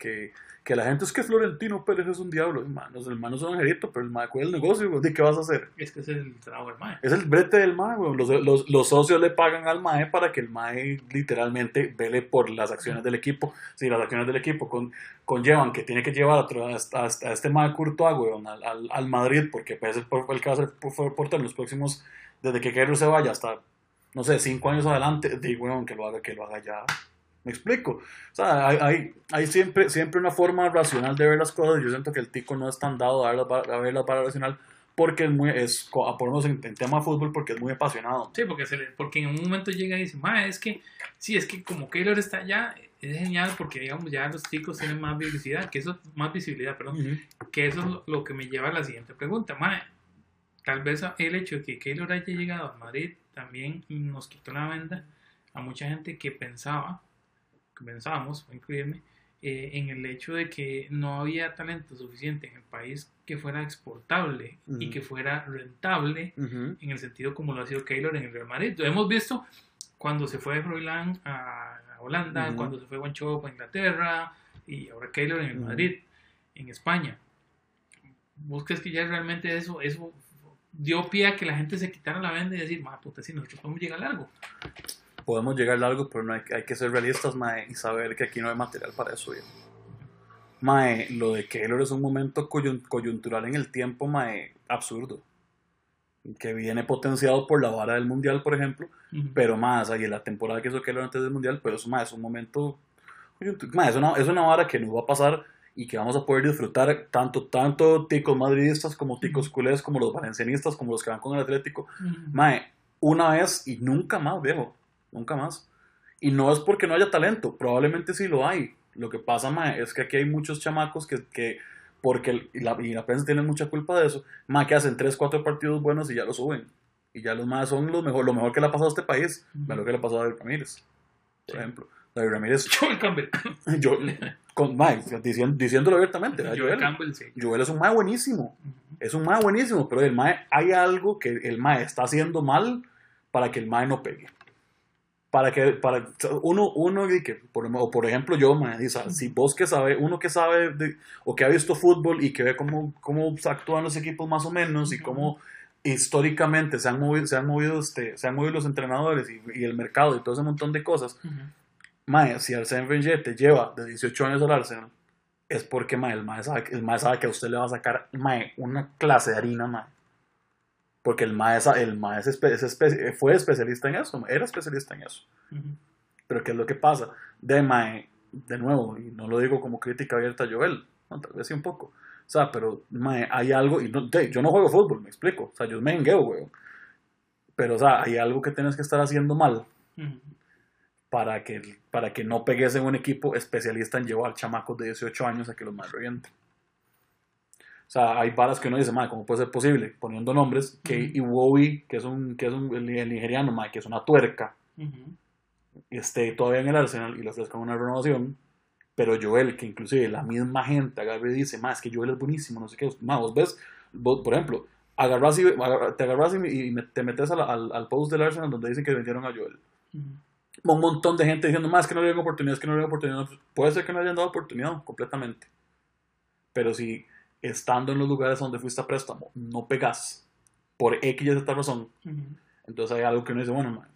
que, la gente es que Florentino Pérez es un diablo, hermano, el hermano es un angelito, pero el mae, ¿cuál es el negocio? güey? ¿De qué vas a hacer? Es que es el trabajo del mae. Es el brete del mae, güey. Los, los, los socios le pagan al mae para que el mae literalmente vele por las acciones del equipo. Si las acciones del equipo con, conllevan que tiene que llevar a, este mae Courtois, güey, al, al, al Madrid, porque pues, es el, el que va a ser por- por- portero en los próximos, desde que Keylor se vaya hasta, no sé, cinco años adelante, digo, güey, que lo haga, que lo haga ya. ¿Me explico? O sea, hay, hay, hay siempre, siempre una forma racional de ver las cosas. Yo siento que el tico no es tan dado a ver la, va- a vara racional porque es muy, es, por lo menos en, en tema de fútbol, porque es muy apasionado. Sí, porque, se le, porque en un momento llega y dice, mae, es que, sí, es que como Keylor está allá, es genial porque, digamos, ya los chicos tienen más visibilidad, que eso, más visibilidad, perdón, que eso es lo, lo que me lleva a la siguiente pregunta, mae. Tal vez el hecho de que Keylor haya llegado a Madrid también nos quitó la venda a mucha gente que pensaba, voy a incluirme, eh, en el hecho de que no había talento suficiente en el país que fuera exportable y Ujú. que fuera rentable en el sentido como lo ha sido Keylor en el Real Madrid. Lo hemos visto cuando se fue Froilán a a Holanda, cuando se fue Guanchope a Inglaterra y ahora Keylor en el. Madrid, en España. ¿Vos crees que ya realmente eso, eso dio pie a que la gente se quitara la venda y decir, ma puta, si nosotros podemos llegar a algo? Podemos llegar largo, pero no hay, hay que ser realistas, mae, y saber que aquí no hay material para eso, viejo. Mae, lo de Keylor es un momento coyun- coyuntural en el tiempo, mae, absurdo. Que viene potenciado por la vara del mundial, por ejemplo, Ujú. pero más, ahí la temporada que hizo Keylor antes del mundial, pero eso más es un momento, mae, es, una, es una vara que nos va a pasar y que vamos a poder disfrutar tanto, tanto ticos madridistas como ticos culés, como los valencianistas, como los que van con el Atlético, Ujú. Mae, una vez y nunca más, viejo. Nunca más. Y no es porque no haya talento, probablemente sí lo hay. Lo que pasa, mae, es que aquí hay muchos chamacos que, que porque y, la, y la prensa tiene mucha culpa de eso, mae, que hacen 3, 4 partidos buenos y ya lo suben. Y ya los más son los mejor, lo mejor que le ha pasado a este país. Lo que le ha pasado a David Ramírez, por Sí. ejemplo. David Ramírez, Joel Campbell. yo, con, mae, diciendo, diciéndolo abiertamente, ¿verdad, Joel Joel? Campbell, sí. Joel es un mae buenísimo. Es un mae buenísimo, pero el mae, hay algo que el mae está haciendo mal para que el mae no pegue. Para que, para, uno, uno que, por, o por ejemplo yo, dice, si vos que sabe, uno que sabe de- o que ha visto fútbol y que ve cómo, cómo actúan los equipos más o menos y cómo históricamente se han movido, se han movido, este, se han movido los entrenadores y, y el mercado y todo ese montón de cosas, mae, si Arsène Wenger te lleva de 18 años al Arsenal, es porque el, mae sabe, sabe que a usted le va a sacar una clase de harina, mae. Porque el mae, sa- el mae es espe- es espe- fue especialista en eso, era especialista en eso. Ujú. Pero ¿qué es lo que pasa? De mae, de nuevo, y no lo digo como crítica abierta a Joel, no, tal vez sí un poco. O sea, pero mae, hay algo, y no, de- yo no juego fútbol, me explico. O sea, yo me engueo, weón. Pero, o sea, hay algo que tienes que estar haciendo mal Ujú. para que, para que no pegues en un equipo especialista en llevar chamacos de 18 años a que los más revienten. O sea, hay varas que uno dice, madre, ¿cómo puede ser posible? Poniendo nombres, que Ujú. Iwobi, que es un, que es un el, el nigeriano, madre, que es una tuerca, y esté todavía en el Arsenal y le ofrezcan una renovación, pero Joel, que inclusive la misma gente agarra y dice, más es que Joel es buenísimo, no sé qué, más vos ves, vos, por ejemplo, agarras y, te agarras y, te metes al, al, al, post del Arsenal donde dicen que vendieron a Joel. Un montón de gente diciendo, más que no le dieron oportunidad, es que no le dieron oportunidad. Puede ser que no le hayan dado oportunidad completamente. Pero si estando en los lugares donde fuiste a préstamo no pegas por X y Z razón, entonces hay algo que uno dice, bueno, man,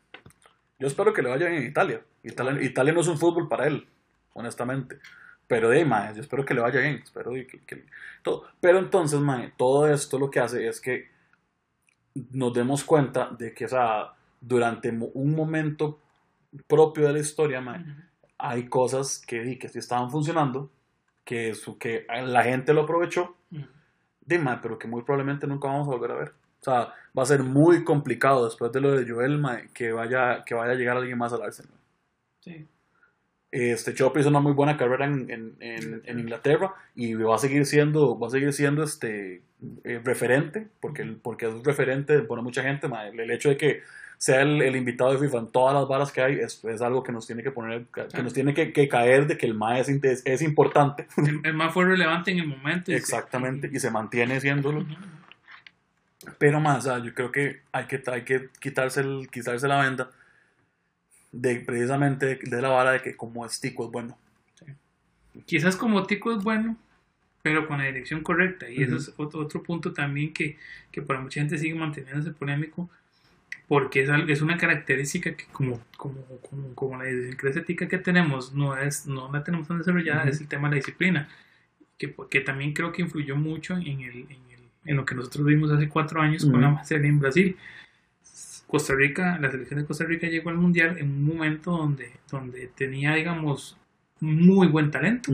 yo espero que le vaya bien en Italia. Italia. Italia no es un fútbol para él, honestamente. Pero de man, yo espero que le vaya bien. Espero que, todo. Pero entonces, man, todo esto lo que hace es que nos demos cuenta de que, o sea, durante un momento propio de la historia, hay cosas que, que sí estaban funcionando, que, su, que la gente lo aprovechó, man, pero que muy probablemente nunca vamos a volver a ver. O sea, va a ser muy complicado después de lo de Joel man, que, vaya, que vaya a llegar alguien más al Arsenal. Sí. Este Chop hizo una muy buena carrera en, en, en, Inglaterra y va a seguir siendo, va a seguir siendo este eh, referente, porque, porque es referente para mucha gente. el, hecho de que sea el, invitado de FIFA en todas las balas que hay es, es algo que nos tiene que poner, que nos tiene que, que, caer de que el MAE es, es, importante. El, MAE fue relevante en el momento. Exactamente, y se mantiene siéndolo. Pero más, yo creo que hay que, hay que quitarse, el, quitarse la venda de precisamente de la vara de que como es Tico es bueno. Quizás como Tico es bueno, pero con la dirección correcta. Y eso es otro, otro punto también que, que, para mucha gente sigue manteniéndose polémico, porque es, es una característica que como, como, como, como la idiosincrasia que tenemos no, es, no la tenemos tan desarrollada, es el tema de la disciplina, que, que también creo que influyó mucho en, el, en, el, en lo que nosotros vimos hace cuatro años con la serie en Brasil. Costa Rica, la selección de Costa Rica llegó al Mundial en un momento donde, donde tenía, digamos, muy buen talento.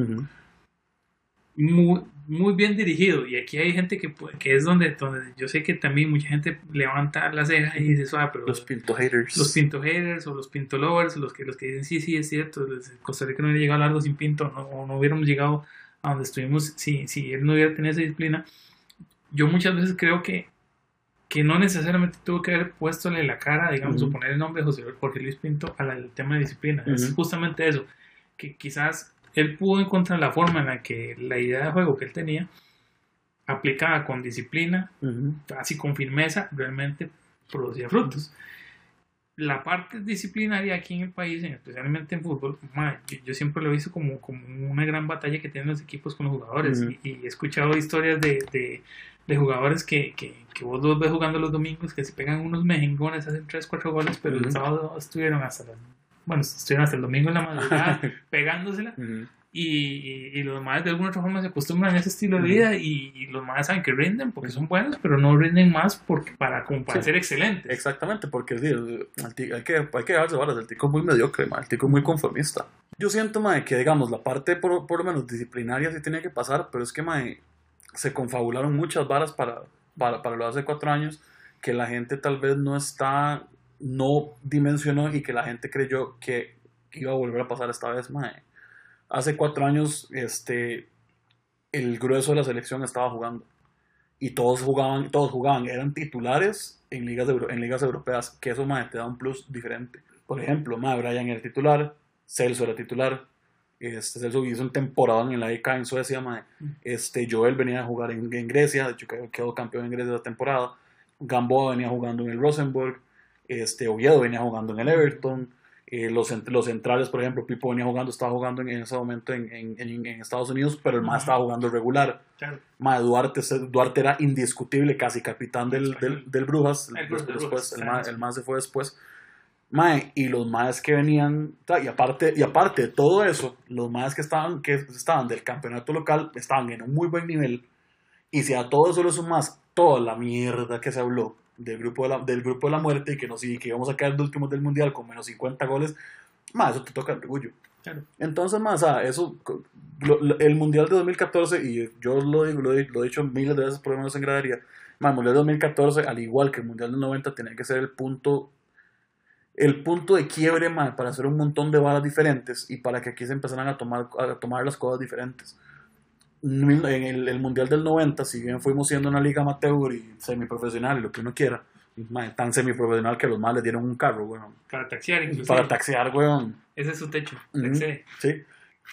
muy, muy bien dirigido. Y aquí hay gente que, que es donde, donde yo sé que también mucha gente levanta la ceja y dice, ah, pero... Los pinto haters. Los pinto haters o los pinto lovers, los que, los que dicen, sí, sí, es cierto, Costa Rica no hubiera llegado largo sin pinto, no, o no hubiéramos llegado a donde estuvimos si, si él no hubiera tenido esa disciplina. Yo muchas veces creo que que no necesariamente tuvo que haber puestole la cara, digamos, o poner el nombre de José Jorge Luis Pinto al tema de disciplina. Es justamente eso, que quizás él pudo encontrar la forma en la que la idea de juego que él tenía, aplicada con disciplina, así con firmeza, realmente producía frutos. La parte disciplinaria aquí en el país, especialmente en fútbol, yo, siempre lo he visto como, como una gran batalla que tienen los equipos con los jugadores. y, he escuchado historias de de jugadores que, que, que vos los ves jugando los domingos, que se pegan unos mejengones, hacen 3, 4 goles, pero el sábado estuvieron hasta bueno, estuvieron hasta el domingo en la madrugada pegándosela. Y, y, los demás de alguna otra forma se acostumbran a ese estilo de vida y, los más saben que rinden porque son buenos, pero no rinden más porque para, como para ser excelentes. Exactamente, porque hay, que, hay que darse balas, el tico es muy mediocre, el tico es muy conformista. Yo siento, mae, que digamos, la parte por, por lo menos disciplinaria sí tiene que pasar, pero es que, mae, se confabularon muchas varas para, para, para lo de hace cuatro años que la gente tal vez no está, no dimensionó y que la gente creyó que iba a volver a pasar esta vez. Mae. Hace cuatro años este, el grueso de la selección estaba jugando y todos jugaban, todos jugaban, eran titulares en ligas, en ligas europeas, que eso mae, te da un plus diferente. Por ejemplo, mae, Brian era titular, Celso era titular, este, Celso hizo un temporada en la EK en Suecia. Este, Joel venía a jugar en, Grecia, de hecho quedó campeón en Grecia la temporada. Gamboa venía jugando en el Rosenborg. Este, Oviedo venía jugando en el Everton. Eh, los, los centrales, por ejemplo, Pipo venía jugando, estaba jugando en, ese momento en, en, en, Estados Unidos, pero el más estaba jugando regular. Claro. Duarte, Duarte era indiscutible, casi capitán del, del, del Brujas. El, después, el, más se fue después. Mae, y los maes que venían, y aparte, y aparte de todo eso, los maes que estaban, que estaban del campeonato local estaban en un muy buen nivel. Y si a todo eso le sumas toda la mierda que se habló del grupo de la, del grupo de la muerte y que, nos, y que íbamos a quedar de últimos del mundial con menos 50 goles, más eso te toca el orgullo. Entonces, más, eso, el mundial de 2014, y yo lo, digo, lo, he dicho miles de veces por lo menos en gradería, más, el mundial de 2014, al igual que el mundial del 90, tenía que ser el punto el punto de quiebre para hacer un montón de balas diferentes y para que aquí se empezaran a tomar, a tomar las cosas diferentes. En el, Mundial del 90, si bien fuimos siendo una liga amateur y semiprofesional y lo que uno quiera, tan semiprofesional que los más le dieron un carro, weón. Para taxiar, incluso. Para taxiar, weón. Ese es su techo, Sí.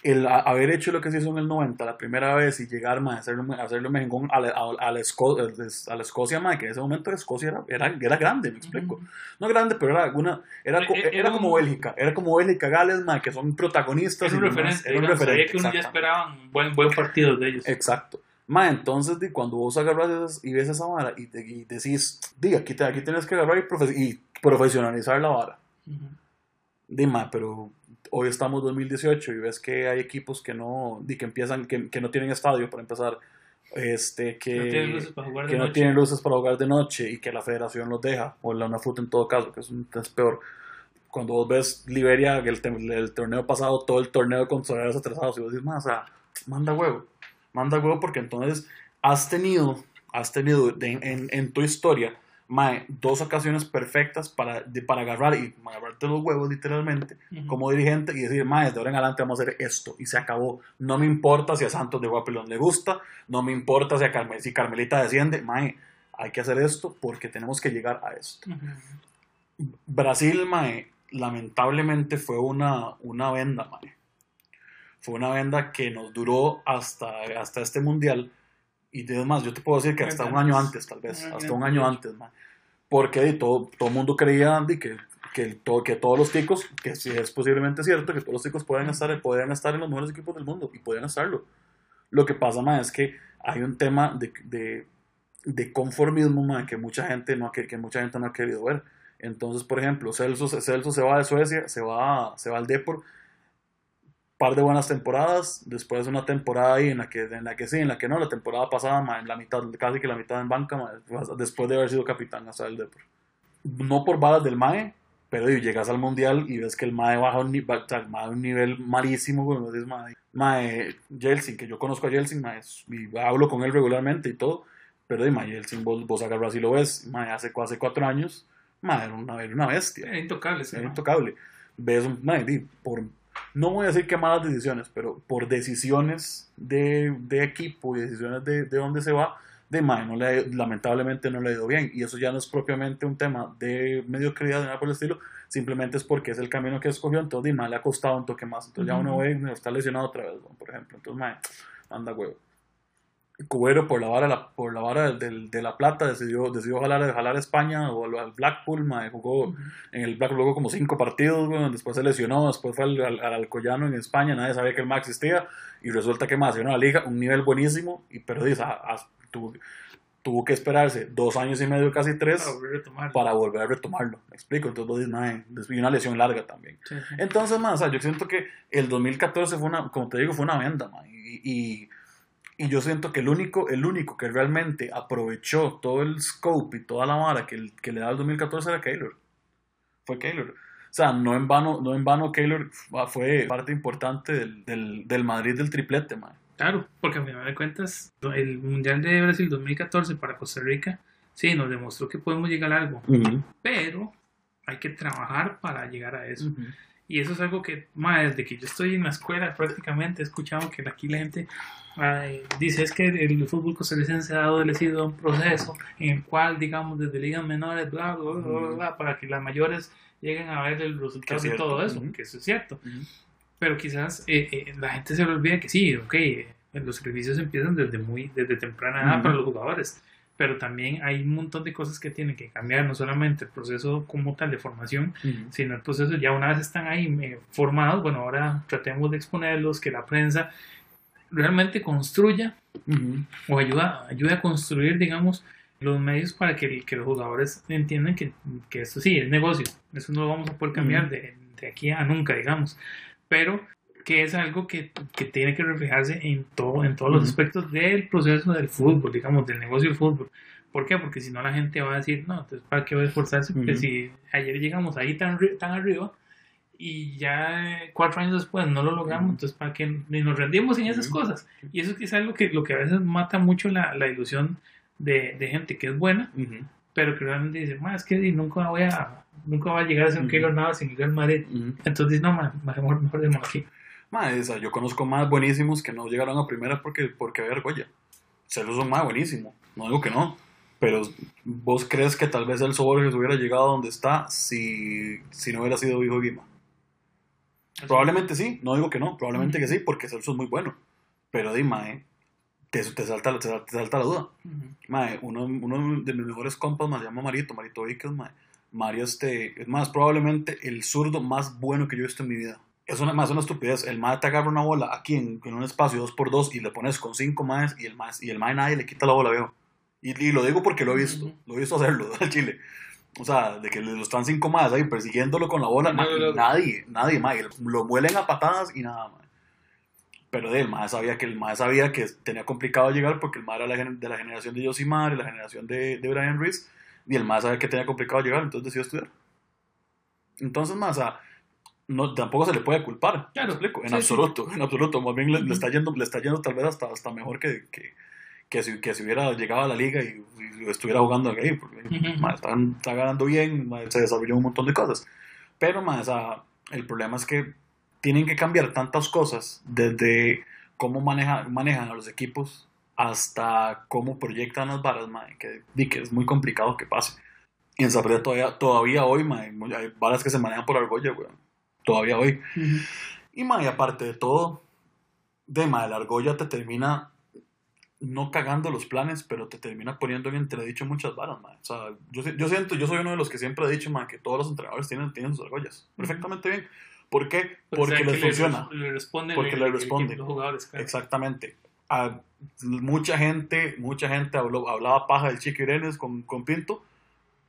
El haber hecho lo que se hizo en el 90 la primera vez y llegar a hacerlo, hacerlo mejengón a la, a, la Escocia, más que en ese momento Escocia era, era, era grande, me explico. No grande, pero era, una, era, era, era como Bélgica, era como Bélgica, Gales, más que son protagonistas. Era un referente, era un referente. que uno ya esperaba buen, buen partido de ellos. Exacto. Ma, entonces, di, cuando vos agarras y ves esa vara y, te, y decís, di, aquí, te, aquí tienes que agarrar y, y profesionalizar la vara. Dime, pero hoy estamos 2018 y ves que hay equipos que no, que empiezan, que, que no tienen estadio para empezar, este, que, no tienen luces para jugar de que noche. no tienen luces para jugar de noche y que la federación los deja, o la UNAFUT en todo caso, que es, un, es peor. Cuando vos ves Liberia, el, el, torneo pasado, todo el torneo con horarios atrasados, y vos dices, más, o sea, manda huevo, manda huevo porque entonces has tenido, has tenido en, en, en tu historia mae, dos ocasiones perfectas para, de, para agarrar y agarrarte los huevos literalmente uh -huh. como dirigente y decir, mae, de ahora en adelante vamos a hacer esto y se acabó. No me importa si a Santos de Guapelón le gusta, no me importa si, a Carmel, si Carmelita desciende, mae, hay que hacer esto porque tenemos que llegar a esto. Uh -huh. Brasil, mae, lamentablemente fue una, una venda, mae. Fue una venda que nos duró hasta, hasta este mundial y demás, yo te puedo decir que hasta un año antes, tal vez, hasta un año antes, man. Porque todo el mundo creía, Andy, que, que, todo, que todos los ticos, que sí es posiblemente cierto, que todos los ticos pueden estar, podrían estar en los mejores equipos del mundo, y podían estarlo. Lo que pasa, man, es que hay un tema de, de, de conformismo, man, que mucha gente no ha, que mucha gente no ha querido ver. Entonces, por ejemplo, Celso, Celso se va de Suecia, se va, se va al Depor, par de buenas temporadas, después una temporada ahí en la que, en la que sí, en la que no, la temporada pasada, ma, en la mitad, casi que la mitad en banca, ma, después de haber sido capitán hasta el Depor. No por balas del MAE, pero y, llegas al mundial y ves que el MAE baja un, baja un nivel malísimo, bueno, dices, MAE, MAE, Jelsin, que yo conozco a Jelsin, MAE, y hablo con él regularmente y todo, pero de MAE, Jelsin, vos, vos agarras y lo ves, MAE, hace, hace cuatro años, MAE, era una, era una bestia. Era intocable, Era intocable. Ves un, MAE, por no voy a decir que malas decisiones, pero por decisiones de, de equipo y decisiones de, de dónde se va, de mae, no le, lamentablemente no le ha ido bien. Y eso ya no es propiamente un tema de mediocridad, nada por el estilo, simplemente es porque es el camino que escogió, entonces de mae, le ha costado un toque más. Entonces uh -huh. ya uno ve, está lesionado otra vez, por ejemplo. Entonces, mae, anda huevo. Cubero por la vara, la, por la vara de, de, la plata decidió, decidió jalar, jalar a España o al Blackpool, mae, jugó en el Blackpool jugó como cinco partidos, bueno, después se lesionó, después fue al, al, al, Alcoyano en España, nadie sabía que el MAC existía y resulta que más, llegó a la liga, un nivel buenísimo y pero dice, a, a, tuvo, tuvo, que esperarse dos años y medio, casi tres, para volver a retomarlo. Para volver a retomarlo. Me explico, entonces mae, y una lesión larga también. Sí, sí. Entonces, más, o sea, yo siento que el 2014 fue una, como te digo, fue una venda, mae, y, y y yo siento que el único, el único que realmente aprovechó todo el scope y toda la vara que, que le da el 2014 era Keylor. Fue Keylor. O sea, no en vano, no en vano Keylor fue parte importante del, del, del Madrid del triplete, man. Claro, porque a final de cuentas, el Mundial de Brasil 2014 para Costa Rica, sí, nos demostró que podemos llegar a algo. Uh -huh. Pero hay que trabajar para llegar a eso. Uh -huh. Y eso es algo que, ma, desde que yo estoy en la escuela prácticamente he escuchado que aquí la gente ay, dice es que el fútbol costarricense ha dado un proceso en el cual, digamos, desde ligas menores, bla, bla, bla, bla, bla para que las mayores lleguen a ver el resultado de todo eso, uh -huh. que eso es cierto. Uh -huh. Pero quizás eh, eh, la gente se le olvida que sí, ok, eh, los servicios empiezan desde muy desde temprana edad uh -huh. para los jugadores pero también hay un montón de cosas que tienen que cambiar, no solamente el proceso como tal de formación, uh -huh. sino el proceso ya una vez están ahí eh, formados, bueno, ahora tratemos de exponerlos, que la prensa realmente construya uh -huh. o ayuda, ayuda a construir, digamos, los medios para que, que los jugadores entiendan que, que, esto sí es negocio, eso no lo vamos a poder cambiar uh -huh. de, de aquí a nunca, digamos, pero que es algo que, que, tiene que reflejarse en, todo, en todos los aspectos del proceso del fútbol, digamos, del negocio del fútbol. ¿Por qué? Porque si no la gente va a decir, no, entonces ¿para qué voy a esforzarse? Porque uh -huh. si ayer llegamos ahí tan, tan arriba y ya cuatro años después no lo logramos, uh -huh. entonces ¿para qué ni nos rendimos en esas uh -huh. cosas? Y eso es algo que, lo que a veces mata mucho la, la ilusión de, de, gente que es buena, pero que realmente dice, es que nunca voy a nunca va a llegar a ser un kilo nada sin el Real Madrid. Entonces, no, mejor, mejor de aquí. Madre, esa, yo conozco más buenísimos que no llegaron a primera porque, porque había argolla. Celos son más buenísimos, no digo que no. Pero vos crees que tal vez el Borges hubiera llegado a donde está si, si no hubiera sido hijo Guima. Probablemente sí, no digo que no, probablemente que sí, porque Celso es muy bueno. Pero di, mae, te, te, salta, te, salta, la duda. Mae, uno, uno de mis mejores compas me llama Marito, Marito Víquez, mae. Mario este, es más, probablemente el zurdo más bueno que yo he visto en mi vida. Es una, más una estupidez. El mae te agarra una bola aquí en, en un espacio 2x2 y le pones con 5 más y el más y el mae nadie le quita la bola, veo. Y, y, lo digo porque lo he visto, lo he visto hacerlo al Chile. O sea, de que lo están cinco más ahí persiguiéndolo con la bola, no, no, no, nadie, nadie más. Lo muelen a patadas y nada. Pero el más sabía que el más sabía que tenía complicado llegar porque el más era de la generación de Josimar y la generación de, de Brian Ruiz. Y el más sabía que tenía complicado llegar, entonces decidió estudiar. Entonces, más, o sea, no, tampoco se le puede culpar. Claro. explico? En sí, absoluto, sí. en absoluto. Más bien le, le, está yendo, le está yendo tal vez hasta, hasta mejor que, que, que si, que si hubiera llegado a la liga y, y estuviera jugando ahí, porque uh -huh. ma, está, está, ganando bien, ma, se desarrolló un montón de cosas. Pero más, el problema es que tienen que cambiar tantas cosas, desde cómo maneja, manejan a los equipos hasta cómo proyectan las varas, ma, que, que es muy complicado que pase. Y en Zapreta todavía, todavía hoy, ma, hay varas que se manejan por argolla, weón. Todavía hoy. Uh -huh. Y, ma, y aparte de todo, de ma, la argolla te termina no cagando los planes, pero te termina poniendo en entredicho muchas varas, man. O sea, yo, yo siento, yo soy uno de los que siempre he dicho, man, que todos los entrenadores tienen, tienen sus argollas. Perfectamente bien. ¿Por qué? Porque les funciona. Le, responde porque le responde. El, los jugadores, claro. Exactamente. A mucha gente, mucha gente habló, hablaba paja del Chiqui Irenes con, con Pinto,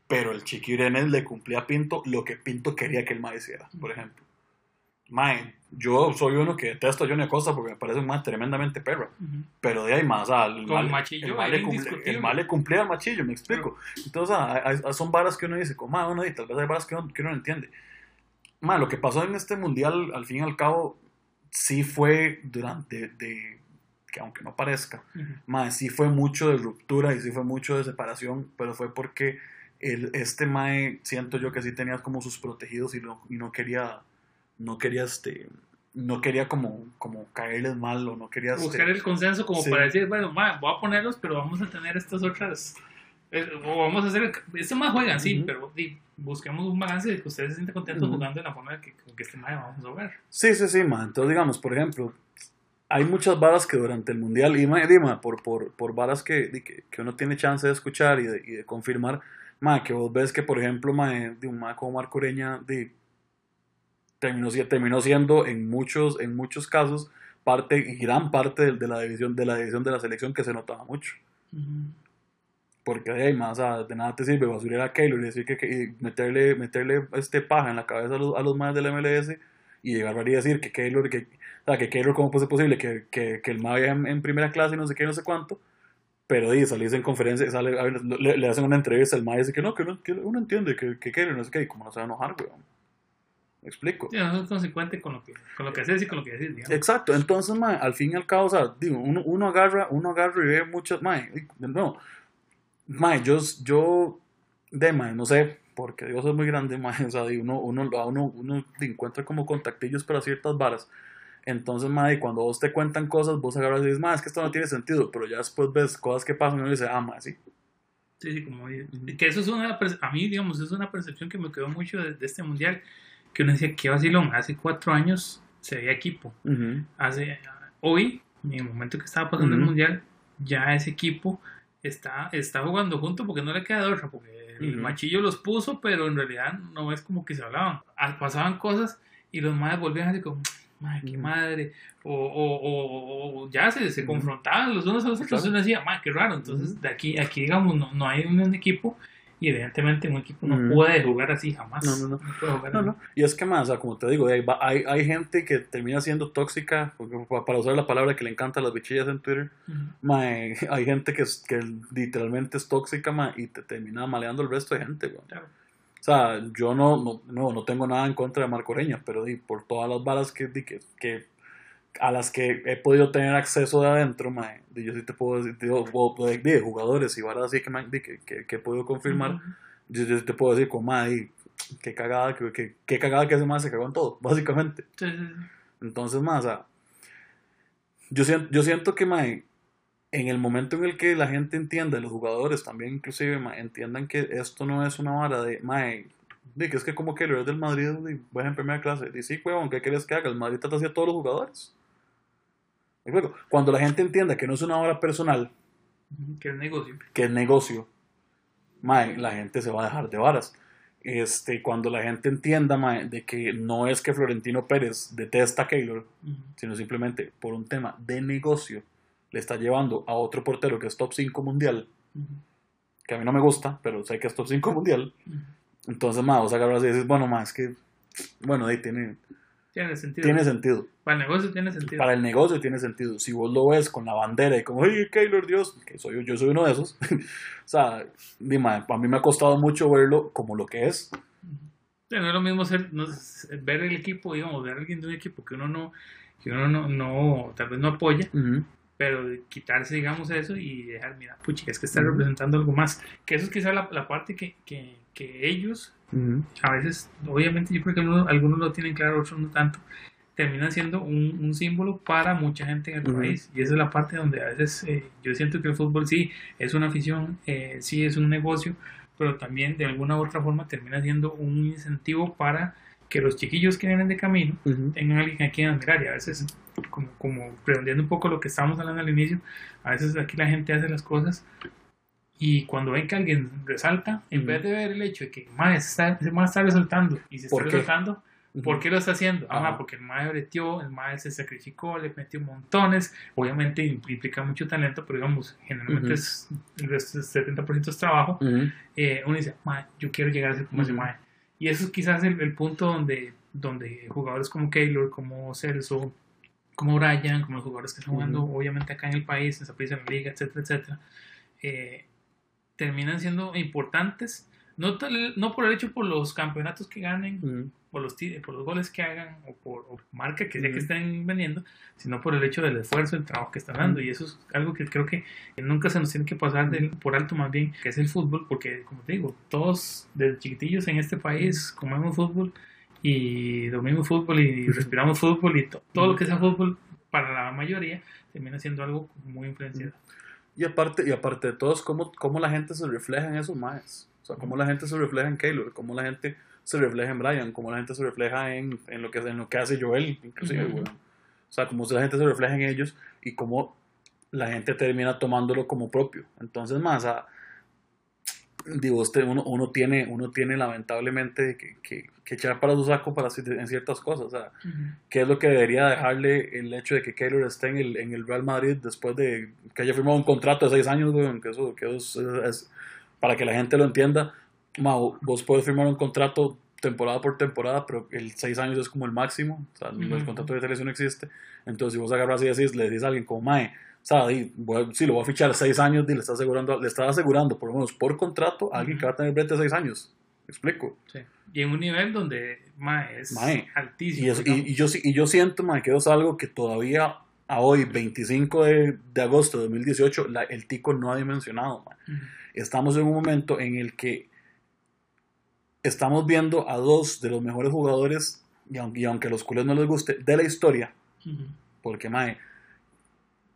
pero el Chiqui Irenes le cumplía a Pinto lo que Pinto quería que el mae hiciera, por ejemplo. Mae, yo soy uno que detesto a Johnny Acosta porque me parece un man tremendamente perro. Uh -huh. Pero de ahí más, el, mal, machillo, el, mal le cumple, el mal le cumplía al machillo, me explico. Pero, Entonces, ah, hay, son varas que uno dice, como, uno y tal vez hay varas que uno, que uno no entiende. Man, lo que pasó en este mundial, al fin y al cabo, sí fue durante, de, que aunque no parezca, uh -huh. man, sí fue mucho de ruptura y sí fue mucho de separación, pero fue porque el, este Mae, siento yo que sí tenía como sus protegidos y no, y no quería no quería este no quería como, como caerles mal o no quería buscar este, el consenso como sí. para decir bueno ma, voy a ponerlos pero vamos a tener estas otras eh, o vamos a hacer este más juegan sí uh -huh. pero di, busquemos un balance de que ustedes se sienten contentos uh -huh. jugando de la forma que, que este más vamos a jugar sí sí sí ma. entonces digamos por ejemplo hay muchas varas que durante el mundial y ma, dima, por, por, por varas que, que, que, uno tiene chance de escuchar y de, y de confirmar ma, que vos ves que por ejemplo ma, de un ma como Marco Ureña de terminó, terminó siendo en muchos, en muchos casos parte y gran parte de, de, la división de la división de la selección que se notaba mucho. Uh -huh. Porque ahí más de nada te sirve basurar a Keylor y decir que, que y meterle, meterle este paja en la cabeza a los, a los más del MLS y llegar a decir que Keylor, que, o sea, que Keylor cómo puede ser posible que, que, que el MAE en, en, primera clase y no sé qué, no sé cuánto, pero y salís en conferencia, sale, le, le, hacen una entrevista, el MAE dice que no, que, no, que uno entiende que, que Keylor no sé qué, y como no se va a enojar, weón. ¿Me explico? Sí, no consecuente con lo que, con lo que haces y con lo que decís, digamos. Exacto, entonces, ma, al fin y al cabo, o sea, digo, uno, uno agarra, uno agarra y ve muchas, ma, no, ma, yo, yo, de, ma, no sé, porque Dios es muy grande, ma, o sea, uno, uno, uno, uno encuentra como contactillos para ciertas varas, entonces, ma, y cuando vos te cuentan cosas, vos agarras y dices, ma, es que esto no tiene sentido, pero ya después ves cosas que pasan y uno dice, ah, ma, sí. Sí, sí, como, que eso es una, a mí, digamos, es una percepción que me quedó mucho de, de este mundial, que uno decía, qué vacilón, hace cuatro años se veía equipo. Uh -huh. hace, hoy, en el momento que estaba pasando uh -huh. el Mundial, ya ese equipo está, está jugando junto porque no le queda otra, porque uh -huh. el machillo los puso, pero en realidad no es como que se hablaban. Ah, pasaban cosas y los madres volvían así como, madre, qué madre, o, o, o, o ya se, se confrontaban los unos a los otros, claro. uno decía, madre, qué raro. Entonces, de aquí, aquí digamos, no, no hay un equipo y evidentemente un equipo no mm. puede jugar así jamás. No, no, no. no, no, no. Y es que más, o sea, como te digo, hay, hay, hay, gente que termina siendo tóxica, para usar la palabra que le encanta a las bichillas en Twitter, uh -huh. ma, hay gente que, que literalmente es tóxica ma, y te termina maleando el resto de gente. Claro. O sea, yo no, no, no, no, tengo nada en contra de Marco Reña, pero di, por todas las balas que, di, que, que a las que he podido tener acceso de adentro, mae, yo sí te puedo decir, de, de, jugadores y varas así que, que, que, que, he podido confirmar, uh -huh. yo, yo, te puedo decir, como, mae, qué cagada, que, qué cagada que ese más se cagó en todo, básicamente. Sí, sí, sí. Entonces, más, o sea, yo siento, yo siento que, mae, en el momento en el que la gente entienda, los jugadores también inclusive, mae, entiendan que esto no es una vara de, mae, que es que como que lo es del Madrid, y en primera clase. Dice, sí, huevón, ¿qué quieres que haga? El Madrid trata así a todos los jugadores. Cuando la gente entienda que no es una obra personal, que es negocio, que es negocio, mae, la gente se va a dejar de varas. Este, cuando la gente entienda mae, de que no es que Florentino Pérez detesta a Keylor, sino simplemente por un tema de negocio le está llevando a otro portero que es top 5 mundial, que a mí no me gusta, pero sé que es top 5 mundial. Entonces, mae, vos agarras y dices, bueno, más es que, bueno, ahí tiene, tiene sentido. Tiene sentido. Para el negocio tiene sentido. Para el negocio tiene sentido. Si vos lo ves con la bandera y como, hey, Keylor, Dios, que soy, yo soy uno de esos. o sea, dime, a mí me ha costado mucho verlo como lo que es. no es lo mismo ser, ver el equipo, digamos, ver a alguien de un equipo que uno no, que uno no, no tal vez no apoya, pero quitarse, digamos, eso y dejar, mira, puchi, es que está representando algo más. Que eso es quizá la, la parte que, que, que ellos a veces, obviamente, yo creo que algunos, lo tienen claro, otros no tanto. Terminan siendo un, un, símbolo para mucha gente en el país. Y esa es la parte donde a veces eh, yo siento que el fútbol sí es una afición, eh, sí es un negocio, pero también de alguna u otra forma termina siendo un incentivo para que los chiquillos que vienen de camino tengan alguien a quien admirar. Y a veces, como, como redondeando un poco lo que estábamos hablando al inicio, a veces aquí la gente hace las cosas y cuando ven que alguien resalta, en vez de ver el hecho de que el mae está, está resaltando y se está resaltando, ¿por qué lo está haciendo? Ajá, porque el mae breteó, el mae se sacrificó, le metió montones. Obviamente implica mucho talento, pero digamos, generalmente es el 70% es trabajo. Eh, uno dice, mae, yo quiero llegar a ser como ese mae. Y eso es quizás el, el, punto donde, donde jugadores como Keylor, como Celso, como Brian, como los jugadores que están jugando, obviamente acá en el país, en esa en la liga, etcétera, etcétera. Eh, terminan siendo importantes, no, no por el hecho por los campeonatos que ganen, por, los, por los goles que hagan o por marca que sea que estén vendiendo, sino por el hecho del esfuerzo, el trabajo que están dando. Y eso es algo que creo que nunca se nos tiene que pasar por alto más bien, que es el fútbol, porque como te digo, todos desde chiquitillos en este país comemos fútbol y dormimos fútbol y respiramos fútbol y todo lo que sea fútbol para la mayoría termina siendo algo muy influenciado. Y aparte, y aparte de todo, es cómo, cómo la gente se refleja en esos maes. O sea, cómo la gente se refleja en Keylor, cómo la gente se refleja en Brian, cómo la gente se refleja en, en lo, que, en lo que hace Joel, inclusive, O sea, cómo la gente se refleja en ellos y cómo la gente termina tomándolo como propio. Entonces, más, o digo, usted, uno, uno, tiene, uno tiene lamentablemente que, que, que, echar para su saco para en ciertas cosas. O sea, ¿qué es lo que debería dejarle el hecho de que Keylor esté en el, en el Real Madrid después de que haya firmado un contrato de seis años, Que eso, que es, para que la gente lo entienda. vos puedes firmar un contrato temporada por temporada, pero el seis años es como el máximo. O sea, el contrato de selección existe. Entonces, si vos agarras y decís, le decís a alguien como Mae, sea, si lo voy a fichar seis años, y le está asegurando, le está asegurando, por lo menos por contrato, a alguien que va a tener 26 seis años. ¿Me explico? Sí. Y en un nivel donde es altísimo. Y, yo, y yo siento que es algo que todavía a hoy, 25 de, de agosto de 2018, el tico no ha dimensionado. Estamos en un momento en el que estamos viendo a dos de los mejores jugadores, y aunque, a los culés no les guste, de la historia. Porque, mae,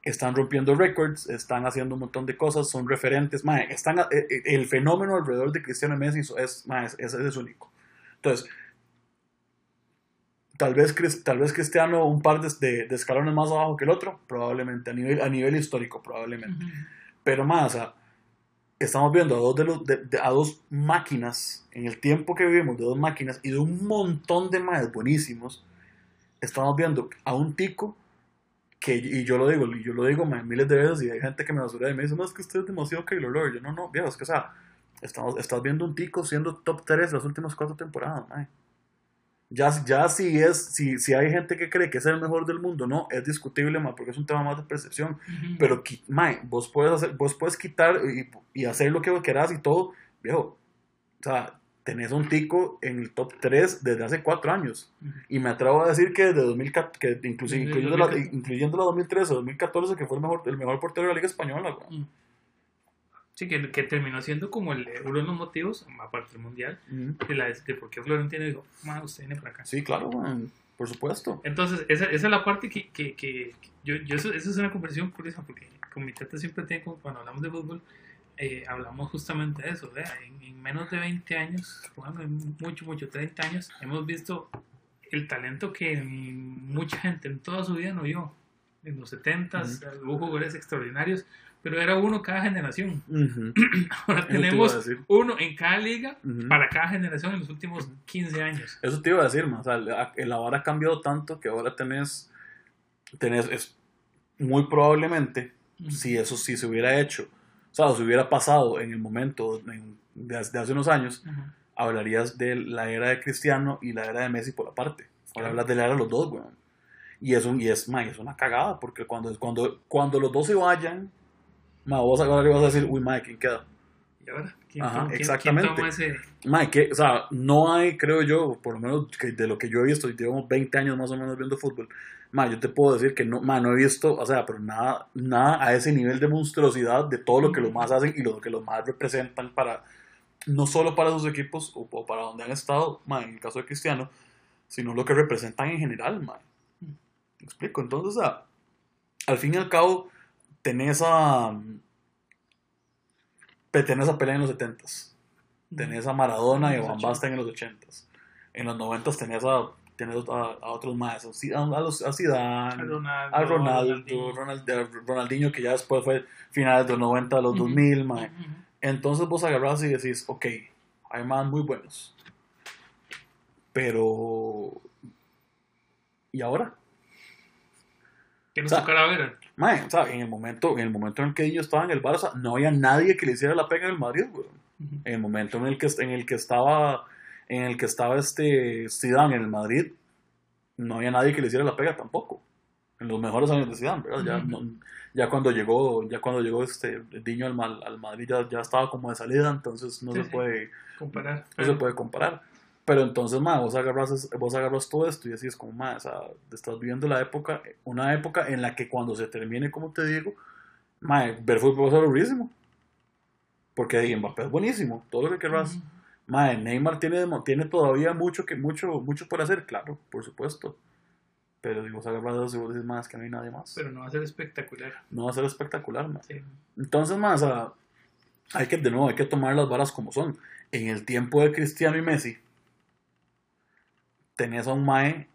están rompiendo récords, están haciendo un montón de cosas, son referentes. están, eh, eh, el fenómeno alrededor de Cristiano Messi es, es, es, único. Entonces, tal vez, tal vez Cristiano un par de, de, escalones más abajo que el otro, probablemente, a nivel, a nivel histórico, probablemente. Pero más, estamos viendo a dos, de los, a dos máquinas, en el tiempo que vivimos, de dos máquinas y de un montón de más buenísimos, estamos viendo a un tico que, y yo lo digo, y yo lo digo miles de veces, y hay gente que me basura y me dice, no, es que usted es demasiado Keylor Lord. Yo, no, no, viejo, es que, o sea, estamos, estás viendo un tico siendo top 3 las últimas cuatro temporadas, Ya, ya si, es, si, si hay gente que cree que es el mejor del mundo, no, es discutible, más porque es un tema más de percepción. Pero, mae, vos puedes, hacer, vos puedes quitar y, y hacer lo que vos querás y todo, viejo. O sea, tenés un tico en el top 3 desde hace 4 años. Y me atrevo a decir que desde 2014, que inclusive, incluyendo, la, incluyendo la 2013 o 2014, que fue el mejor, el mejor portero de la Liga Española. Mm. Sí, que, que, terminó siendo como el, uno de los motivos, aparte del Mundial, de, la, de por qué Florentino dijo, usted viene para acá. Sí, claro, por supuesto. Entonces, esa, esa, es la parte que, que, que yo, yo eso, eso, es una conversación curiosa, porque con mi tata siempre tiene, como cuando hablamos de fútbol, eh, hablamos justamente de eso, En, en, menos de 20 años, bueno, en mucho, mucho, 30 años, hemos visto el talento que mucha gente en toda su vida no vio. En los 70s hubo jugadores extraordinarios, pero era uno cada generación. Ahora tenemos uno en cada liga para cada generación en los últimos 15 años. Eso te iba a decir, más. O sea, la vara ha cambiado tanto que ahora tenés, tenés es muy probablemente, si eso sí se hubiera hecho, sea, si hubiera pasado en el momento de, hace unos años, hablarías de la era de Cristiano y la era de Messi por aparte. Ahora hablas de la era de los dos, weón. Y es, un, y es, es una cagada, porque cuando, cuando, cuando los dos se vayan, Ma, vos ahora le vas a decir, uy, Mike, ¿quién queda? ¿Y ahora? ¿Quién, Ajá, exactamente. ese... que, o sea, no hay, creo yo, por lo menos que de lo que yo he visto, y llevamos 20 años más o menos viendo fútbol, ma, yo te puedo decir que no, ma, no he visto, o sea, pero nada, nada a ese nivel de monstruosidad de todo lo que los más hacen y lo que los más representan para, no solo para sus equipos o, para donde han estado, ma, en el caso de Cristiano, sino lo que representan en general, ma. ¿Me explico? Entonces, o sea, al fin y al cabo, tenés a. Tenés a pelea en los 70s. Tenés a Maradona y a Van Basten en los 80s. En los 90s tenés a, tenés a, otros más. A, los, a Zidane, a Ronaldo, Ronaldinho. Ronaldinho, que ya después fue finales de los 90, de los 2000. Entonces vos agarrás y decís, ok, hay más muy buenos. Pero. ¿Y ahora? ¿Qué nos tocará ver? En el momento, en el momento en el que ellos estaba en el Barça, no había nadie que le hiciera la pega en el Madrid, En el momento en el que en el que estaba en el que estaba este Zidane en el Madrid, no había nadie que le hiciera la pega tampoco. En los mejores años de Zidane, ¿verdad? Ya, cuando llegó, ya cuando llegó este Diño al, al Madrid ya, estaba como de salida, entonces no se puede comparar. No se puede comparar. Pero entonces, ma, vos agarras, vos agarras todo esto y es como, ma, o sea, estás viviendo la época, una época en la que cuando se termine, como te digo, ma, ver fútbol va a ser aburrísimo. Porque Mbappé es buenísimo, todo lo que querrás. Ma, Neymar tiene, tiene todavía mucho, que, mucho, mucho por hacer, claro, por supuesto. Pero vos agarras y vos dices, más que no hay nadie más. Pero no va a ser espectacular. No va a ser espectacular, ma. Entonces, más, o sea, hay que, de nuevo, hay que tomar las varas como son. En el tiempo de Cristiano y Messi, tenés a un Mae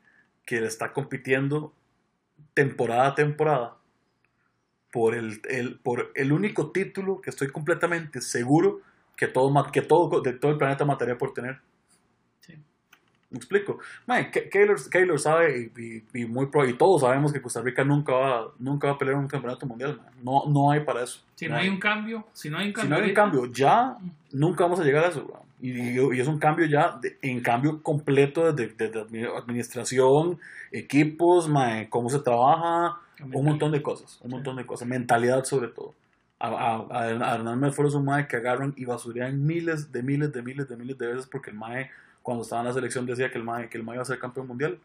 que le está compitiendo temporada a temporada por el, el, por el único título que estoy completamente seguro que todo, que todo, de todo el planeta mataría por tener. ¿Me explico? Keylor, sabe y, muy pro, y todos sabemos que Costa Rica nunca va, nunca va a pelear un campeonato mundial. No, no hay para eso. Si no, hay un cambio, si no hay un cambio, si no hay un cambio ya nunca vamos a llegar a eso. Y, y, es un cambio ya, en cambio completo de, administración, equipos, cómo se trabaja, un montón de cosas, un montón de cosas, mentalidad sobre todo. A, a, a Hernán Medford es un mae que agarran y basurean miles de miles de miles de miles de veces porque el mae cuando estaba en la selección decía que el mae, que el mae iba a ser campeón mundial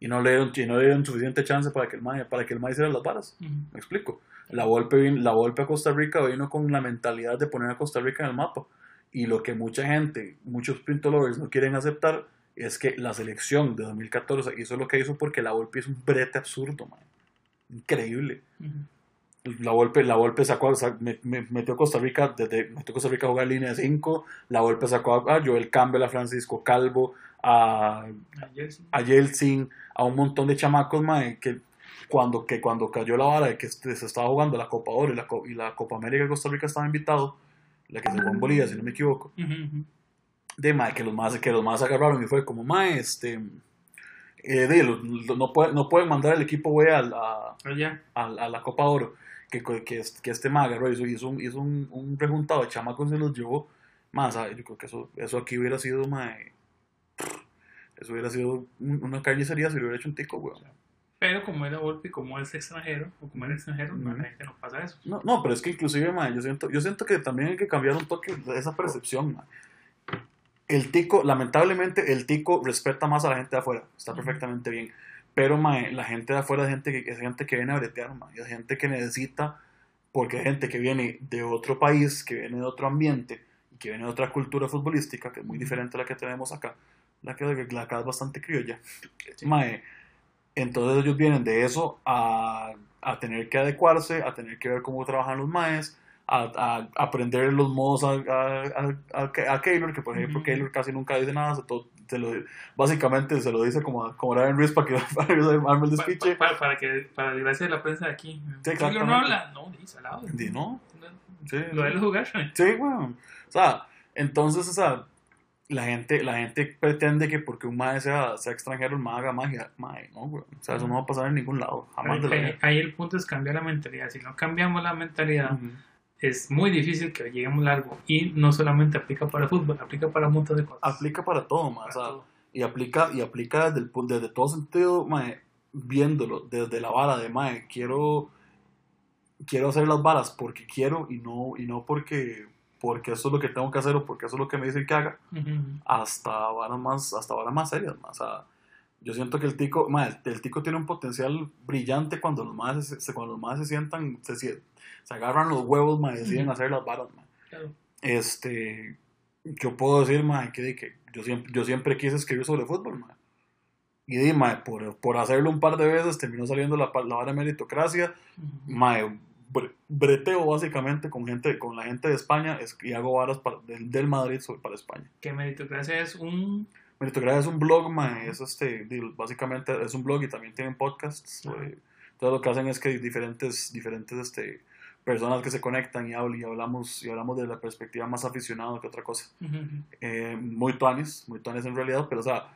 y no le dieron, no le dieron suficiente chance para que el mae, para que el mae hiciera las varas. Me explico. La golpe, la golpe a Costa Rica vino con la mentalidad de poner a Costa Rica en el mapa y lo que mucha gente, muchos print lovers no quieren aceptar es que la selección de 2014 hizo lo que hizo porque la golpe es un brete absurdo, man. Increíble. La golpe, la golpe sacó, me, metió a Costa Rica, desde, metió a Costa Rica a jugar línea de 5, la golpe sacó a, Joel Campbell, a Francisco Calvo, a, a Yeltsin, a un montón de chamacos, man, que cuando, que cuando cayó la vara de que se estaba jugando la Copa Oro y la, y la Copa América de Costa Rica estaba invitado, la que se jugó en Bolivia, si no me equivoco, de mae, que los más, que los más agarraron y fue como, mae, este, eh, de, no, puede, no pueden mandar el equipo, güey, a, a, a, la Copa Oro, que, que, que este mae agarró, hizo, hizo, un, hizo un, un preguntado de chamacos se los llevó, más, yo creo que eso, eso aquí hubiera sido, mae, eso hubiera sido una carnicería si lo hubiera hecho un tico, güey. Pero como era Volpi, como es extranjero, o como era extranjero, no, la gente no pasa eso. No, no, pero es que inclusive, man, yo, siento, yo siento que también hay que cambiar un toque esa percepción. Man. El tico, lamentablemente, el tico respeta más a la gente de afuera, está perfectamente bien. Pero man, la gente de afuera es gente que, es gente que viene a bretear, man, es gente que necesita, porque hay gente que viene de otro país, que viene de otro ambiente, y que viene de otra cultura futbolística, que es muy diferente a la que tenemos acá. La que la acá es bastante criolla. Sí. Mae, entonces ellos vienen de eso a, a, tener que adecuarse, a tener que ver cómo trabajan los maes, a, aprender los modos a, a, a, Keylor, que por ejemplo Keylor casi nunca dice nada, se, lo, básicamente se lo dice como, como Ryan Reese para que arme el despiche. Para, para, que, para desgracia de la prensa de aquí. Sí, Keylor no habla, no, dice al lado. no. Sí, lo de los jugar. Sí, bueno. O sea, entonces, o sea, la gente, la gente pretende que porque un maestro sea, sea extranjero, el maestro haga magia. Mae, no, güey. O sea, eso no va a pasar en ningún lado. Jamás ahí, ahí, el punto es cambiar la mentalidad. Si no cambiamos la mentalidad, es muy difícil que lleguemos largo. Y no solamente aplica para el fútbol, aplica para un montón de cosas. Aplica para todo, más. Y aplica, y aplica desde, el, desde todo sentido, mae, viéndolo, desde la vara de mae, quiero, quiero hacer las varas porque quiero y no, y no porque porque eso es lo que tengo que hacer o porque eso es lo que me dicen que haga, hasta varas más, hasta varas más serias. Más. O sea, yo siento que el tico, el, tico tiene un potencial brillante cuando los más se, cuando los más se sientan, se, se agarran los huevos, y deciden hacer las varas. Este, yo puedo decir, que, que yo, siempre, yo siempre quise escribir sobre fútbol. Y di, por, por, hacerlo un par de veces terminó saliendo la, la vara de meritocracia. Uh breteo básicamente con gente con la gente de España es, y hago varas del, Madrid sobre, para España. ¿Qué Meritocracia es un...? Meritocracia es un blog, es este, básicamente es un blog y también tienen podcasts. entonces lo que hacen es que diferentes, diferentes este, personas que se conectan y hablan y hablamos, y hablamos de la perspectiva más aficionada que otra cosa. Eh, muy tuanes, muy tuanes en realidad, pero o sea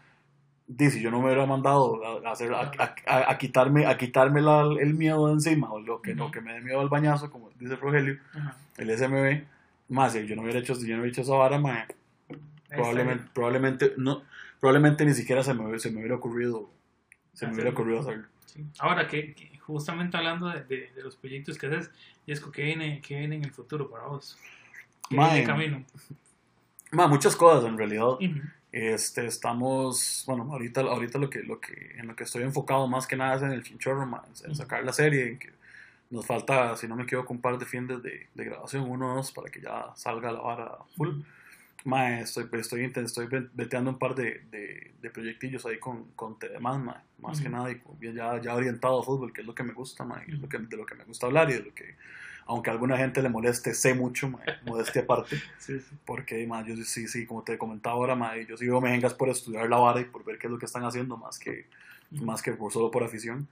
dice, yo no me hubiera mandado a, hacer, a, quitarme, a quitarme el miedo de encima, o lo que, no que me dé miedo al bañazo, como dice Rogelio, el SMB, más si yo no hubiera hecho, yo no hubiera hecho esa vara, probablemente, probablemente, no, probablemente ni siquiera se me, se me hubiera ocurrido, se me hubiera ocurrido hacerlo. Ahora que, justamente hablando de, de, los proyectos que haces, Jesco, ¿qué viene, ¿qué viene en el futuro para vos? ¿Qué viene camino? muchas cosas en realidad. Este, estamos, bueno, ahorita, ahorita lo que, lo que, en lo que estoy enfocado más que nada es en el chinchorro, en sacar la serie, en que nos falta, si no me equivoco, un par de fines de, de grabación, uno o dos, para que ya salga la vara full. Estoy, estoy, estoy veteando un par de, de, de proyectillos ahí con, con demás, más que nada, y ya, ya orientado a fútbol, que es lo que me gusta, es lo que, de lo que me gusta hablar y de lo que aunque a alguna gente le moleste, sé mucho, modestia aparte, porque yo sí, sí, como te comentaba ahora, yo sí veo mejengas por estudiar la vara y por ver qué es lo que están haciendo, más que, más que por, solo por afición.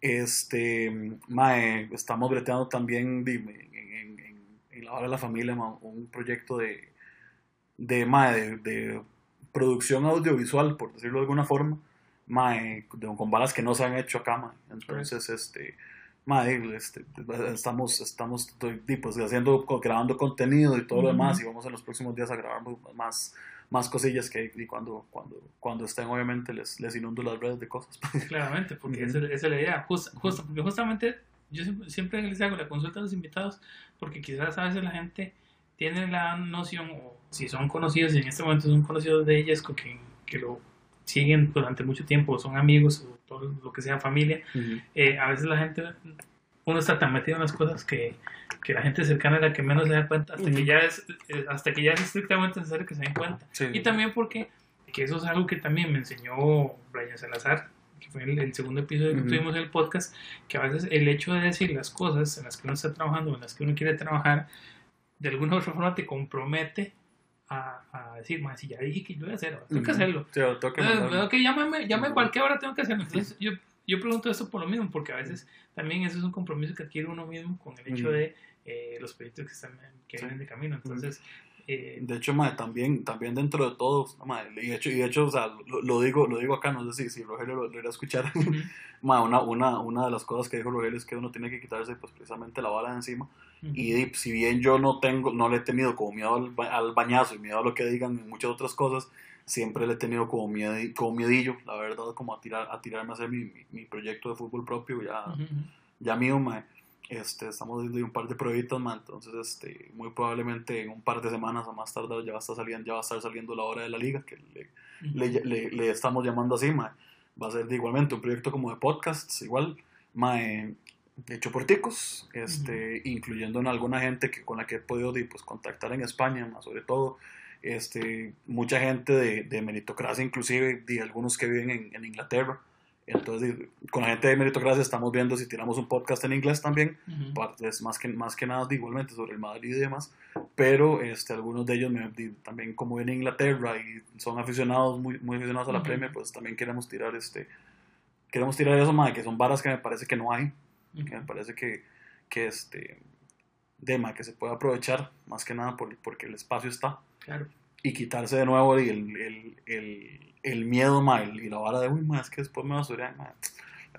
Este, mae, estamos breteando también en, en, la vara de la familia un proyecto de, de, mae, de, producción audiovisual, por decirlo de alguna forma, mae, con balas que no se han hecho acá, entonces, este madre, este, estamos, estamos pues, haciendo, grabando contenido y todo lo demás y vamos en los próximos días a grabar más, más cosillas que y cuando, cuando, cuando estén obviamente les, les inundo las redes de cosas. Claramente, porque esa, es la idea. porque justamente yo siempre, les hago la consulta a los invitados porque quizás a veces la gente tiene la noción, o si son conocidos y en este momento son conocidos de ellas, que, que lo siguen durante mucho tiempo, son amigos o todo lo que sea familia, eh, a veces la gente, uno está tan metido en las cosas que, que la gente cercana es la que menos se da cuenta hasta, que, ya es, eh, hasta que ya es estrictamente necesario que se den cuenta. y también porque, que eso es algo que también me enseñó Brian Salazar, que fue el, segundo episodio que tuvimos en el podcast, que a veces el hecho de decir las cosas en las que uno está trabajando, en las que uno quiere trabajar, de alguna u otra forma te compromete a, a decir, más si ya dije que yo voy a hacerlo, tengo que hacerlo. Sí, tengo que Entonces, okay, llámame, llámame cualquier hora, tengo que hacerlo. Entonces, yo, yo pregunto esto por lo mismo, porque a veces también eso es un compromiso que adquiere uno mismo con el hecho de eh, los proyectos que, están, que vienen de camino. Entonces, eh, de hecho, madre, también, también dentro de todo, y de hecho, y de hecho o sea, lo, digo, lo digo acá, no sé si, si Rogelio lo, irá a escuchar, una, una, una de las cosas que dijo Rogelio es que uno tiene que quitarse pues, precisamente la bala de encima, y si bien yo no tengo, no le he tenido como miedo al, bañazo y miedo a lo que digan y muchas otras cosas, siempre le he tenido como, miedo, como miedillo, la verdad, como a, tirar, a tirarme a hacer mi, mi, proyecto de fútbol propio, ya, ya mío, madre este, estamos viendo un par de pruebitas, man, entonces este, muy probablemente en un par de semanas o más tarde ya va a estar saliendo, ya va a estar saliendo la hora de la liga, que le, le, le, estamos llamando así, man. va a ser igualmente un proyecto como de podcasts, igual, man, hecho por ticos, este, incluyendo en alguna gente que, con la que he podido pues, contactar en España, más sobre todo, este, mucha gente de, de meritocracia, inclusive de algunos que viven en, en Inglaterra, Entonces, con la gente de Meritocracia estamos viendo si tiramos un podcast en inglés también, es más que, más que nada igualmente sobre el Madrid y demás, pero este, algunos de ellos también como vienen en Inglaterra y son aficionados, muy, muy aficionados a la Premier, pues también queremos tirar este queremos tirar eso, más que son varas que me parece que no hay, que me parece que, que este de que se puede aprovechar más que nada por, porque el espacio está. Claro. Y quitarse de nuevo el, el, el, el miedo, ma, y la vara de, uy, más es que después me basurean.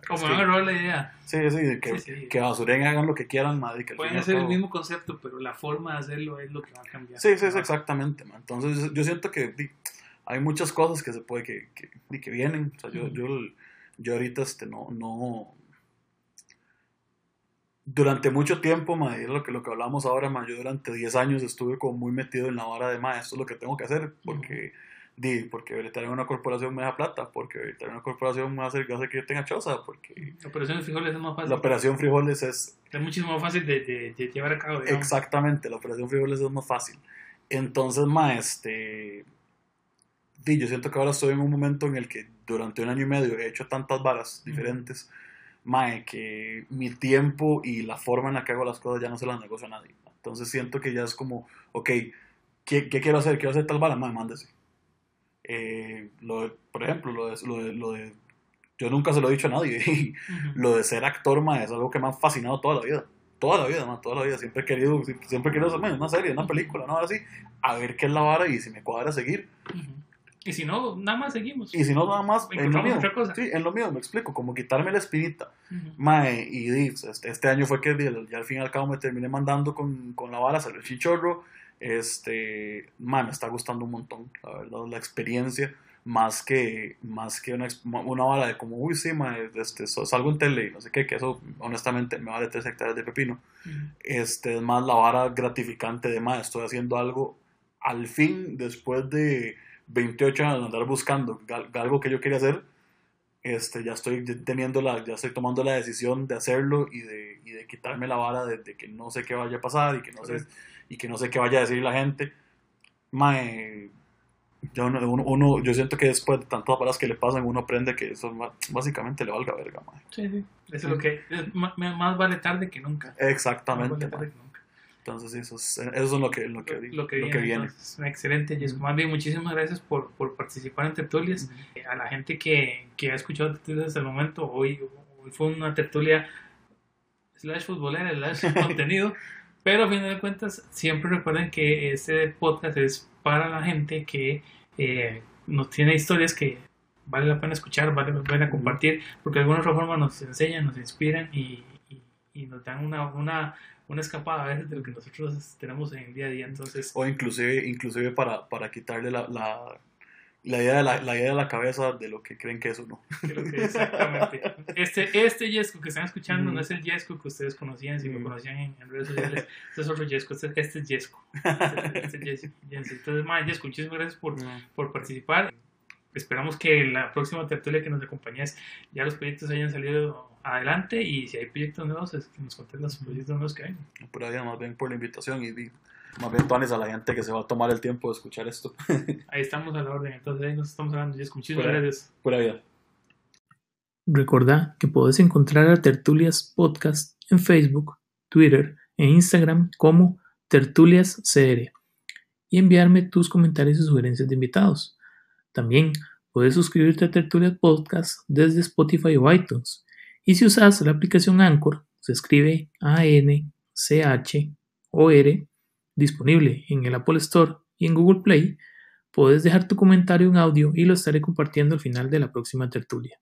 Como me no la idea. Sí, sí, que, sí, que basuren hagan lo que quieran, ma, que Pueden hacer el mismo concepto, pero la forma de hacerlo es lo que va a cambiar. Sí, sí, sí exactamente. Entonces yo siento que hay muchas cosas que se puede, que, que, que vienen. O sea, yo, yo, yo ahorita este, no, no, durante mucho tiempo, ma, lo que, lo que hablamos ahora, yo durante 10 años estuve como muy metido en la vara de, ma, esto es lo que tengo que hacer, porque, di, porque en una corporación me da plata, porque en una corporación me hace, hace que yo tenga choza, porque... La operación de frijoles es más fácil. La operación frijoles es... Es muchísimo más fácil de, de, llevar a cabo. Exactamente, la operación frijoles es más fácil. Entonces, ma, este... Di, yo siento que ahora estoy en un momento en el que durante un año y medio he hecho tantas varas diferentes mae, que mi tiempo y la forma en la que hago las cosas ya no se las negocio a nadie. Entonces siento que ya es como, ok, ¿qué, qué quiero hacer? Quiero hacer tal bala, mae, mándese. Eh, lo por ejemplo, lo de, lo, de, lo de, yo nunca se lo he dicho a nadie, lo de ser actor, mae, es algo que me ha fascinado toda la vida. Toda la vida, mae, toda la vida. Siempre he querido, siempre he querido hacer una serie, una película, ¿no? Así, a ver qué es la vara y si me cuadra seguir. Y si no, nada más seguimos. Y si no, nada más, en lo mío. Sí, en lo mío, me explico, como quitarme la espinita. Mae, y este, este, año fue que ya al fin y al cabo me terminé mandando con, con la vara, salió el chichorro. Este, mae, me está gustando un montón, la verdad, la experiencia. Más que, más que una, una vara de como, uy, sí, mae, este, salgo en tele y no sé qué, que eso honestamente me vale tres hectáreas de pepino. Este, es más la vara gratificante de, mae, estoy haciendo algo al fin después de 28 años de andar buscando algo que yo quería hacer, este, ya estoy teniendo la, ya estoy tomando la decisión de hacerlo y de, y de quitarme la vara de, que no sé qué vaya a pasar y que no sé, y que no sé qué vaya a decir la gente. Mae, yo, uno, yo siento que después de tantas palabras que le pasan, uno aprende que eso básicamente le valga verga, mae. Sí, sí. Eso es lo que, más, más, vale tarde que nunca. Exactamente. Entonces, eso es, eso es lo que, lo que, lo, que viene. excelente, Jessica. Más bien, muchísimas gracias por, por participar en tertulias. A la gente que, que ha escuchado tertulias hasta el momento, hoy, hoy fue una tertulia slash futbolera, slash contenido. Pero a fin de cuentas, siempre recuerden que este podcast es para la gente que eh, nos tiene historias que vale la pena escuchar, vale la pena compartir, porque de alguna otra forma nos enseñan, nos inspiran y, y, y nos dan una, una una escapada a veces de lo que nosotros tenemos en el día a día. Entonces, o inclusive, inclusive para, para quitarle la, la, la, idea de la, la, idea de la cabeza de lo que creen que es uno. exactamente. Este, este Yesco que están escuchando no es el Yesco que ustedes conocían, si lo conocían en, redes sociales. Este es otro Yesco, este, este es Yesco. Este, este Entonces, más Yesco, muchísimas gracias por, por participar. Esperamos que la próxima tertulia que nos acompañes ya los proyectos hayan salido adelante y si hay proyectos nuevos, es que nos conten los proyectos nuevos que hay. Por ahí, más bien por la invitación y más bien panes a la gente que se va a tomar el tiempo de escuchar esto. ahí estamos a la orden, entonces ahí nos estamos hablando. Muchísimas gracias. Pura vida. Recordá que puedes encontrar a Tertulias Podcast en Facebook, Twitter e Instagram como Tertulias CR y enviarme tus comentarios y sugerencias de invitados. También puedes suscribirte a Tertulias Podcast desde Spotify o iTunes y si usas la aplicación Anchor, se escribe A-N-C-H-O-R, disponible en el Apple Store y en Google Play, puedes dejar tu comentario en audio y lo estaré compartiendo al final de la próxima tertulia.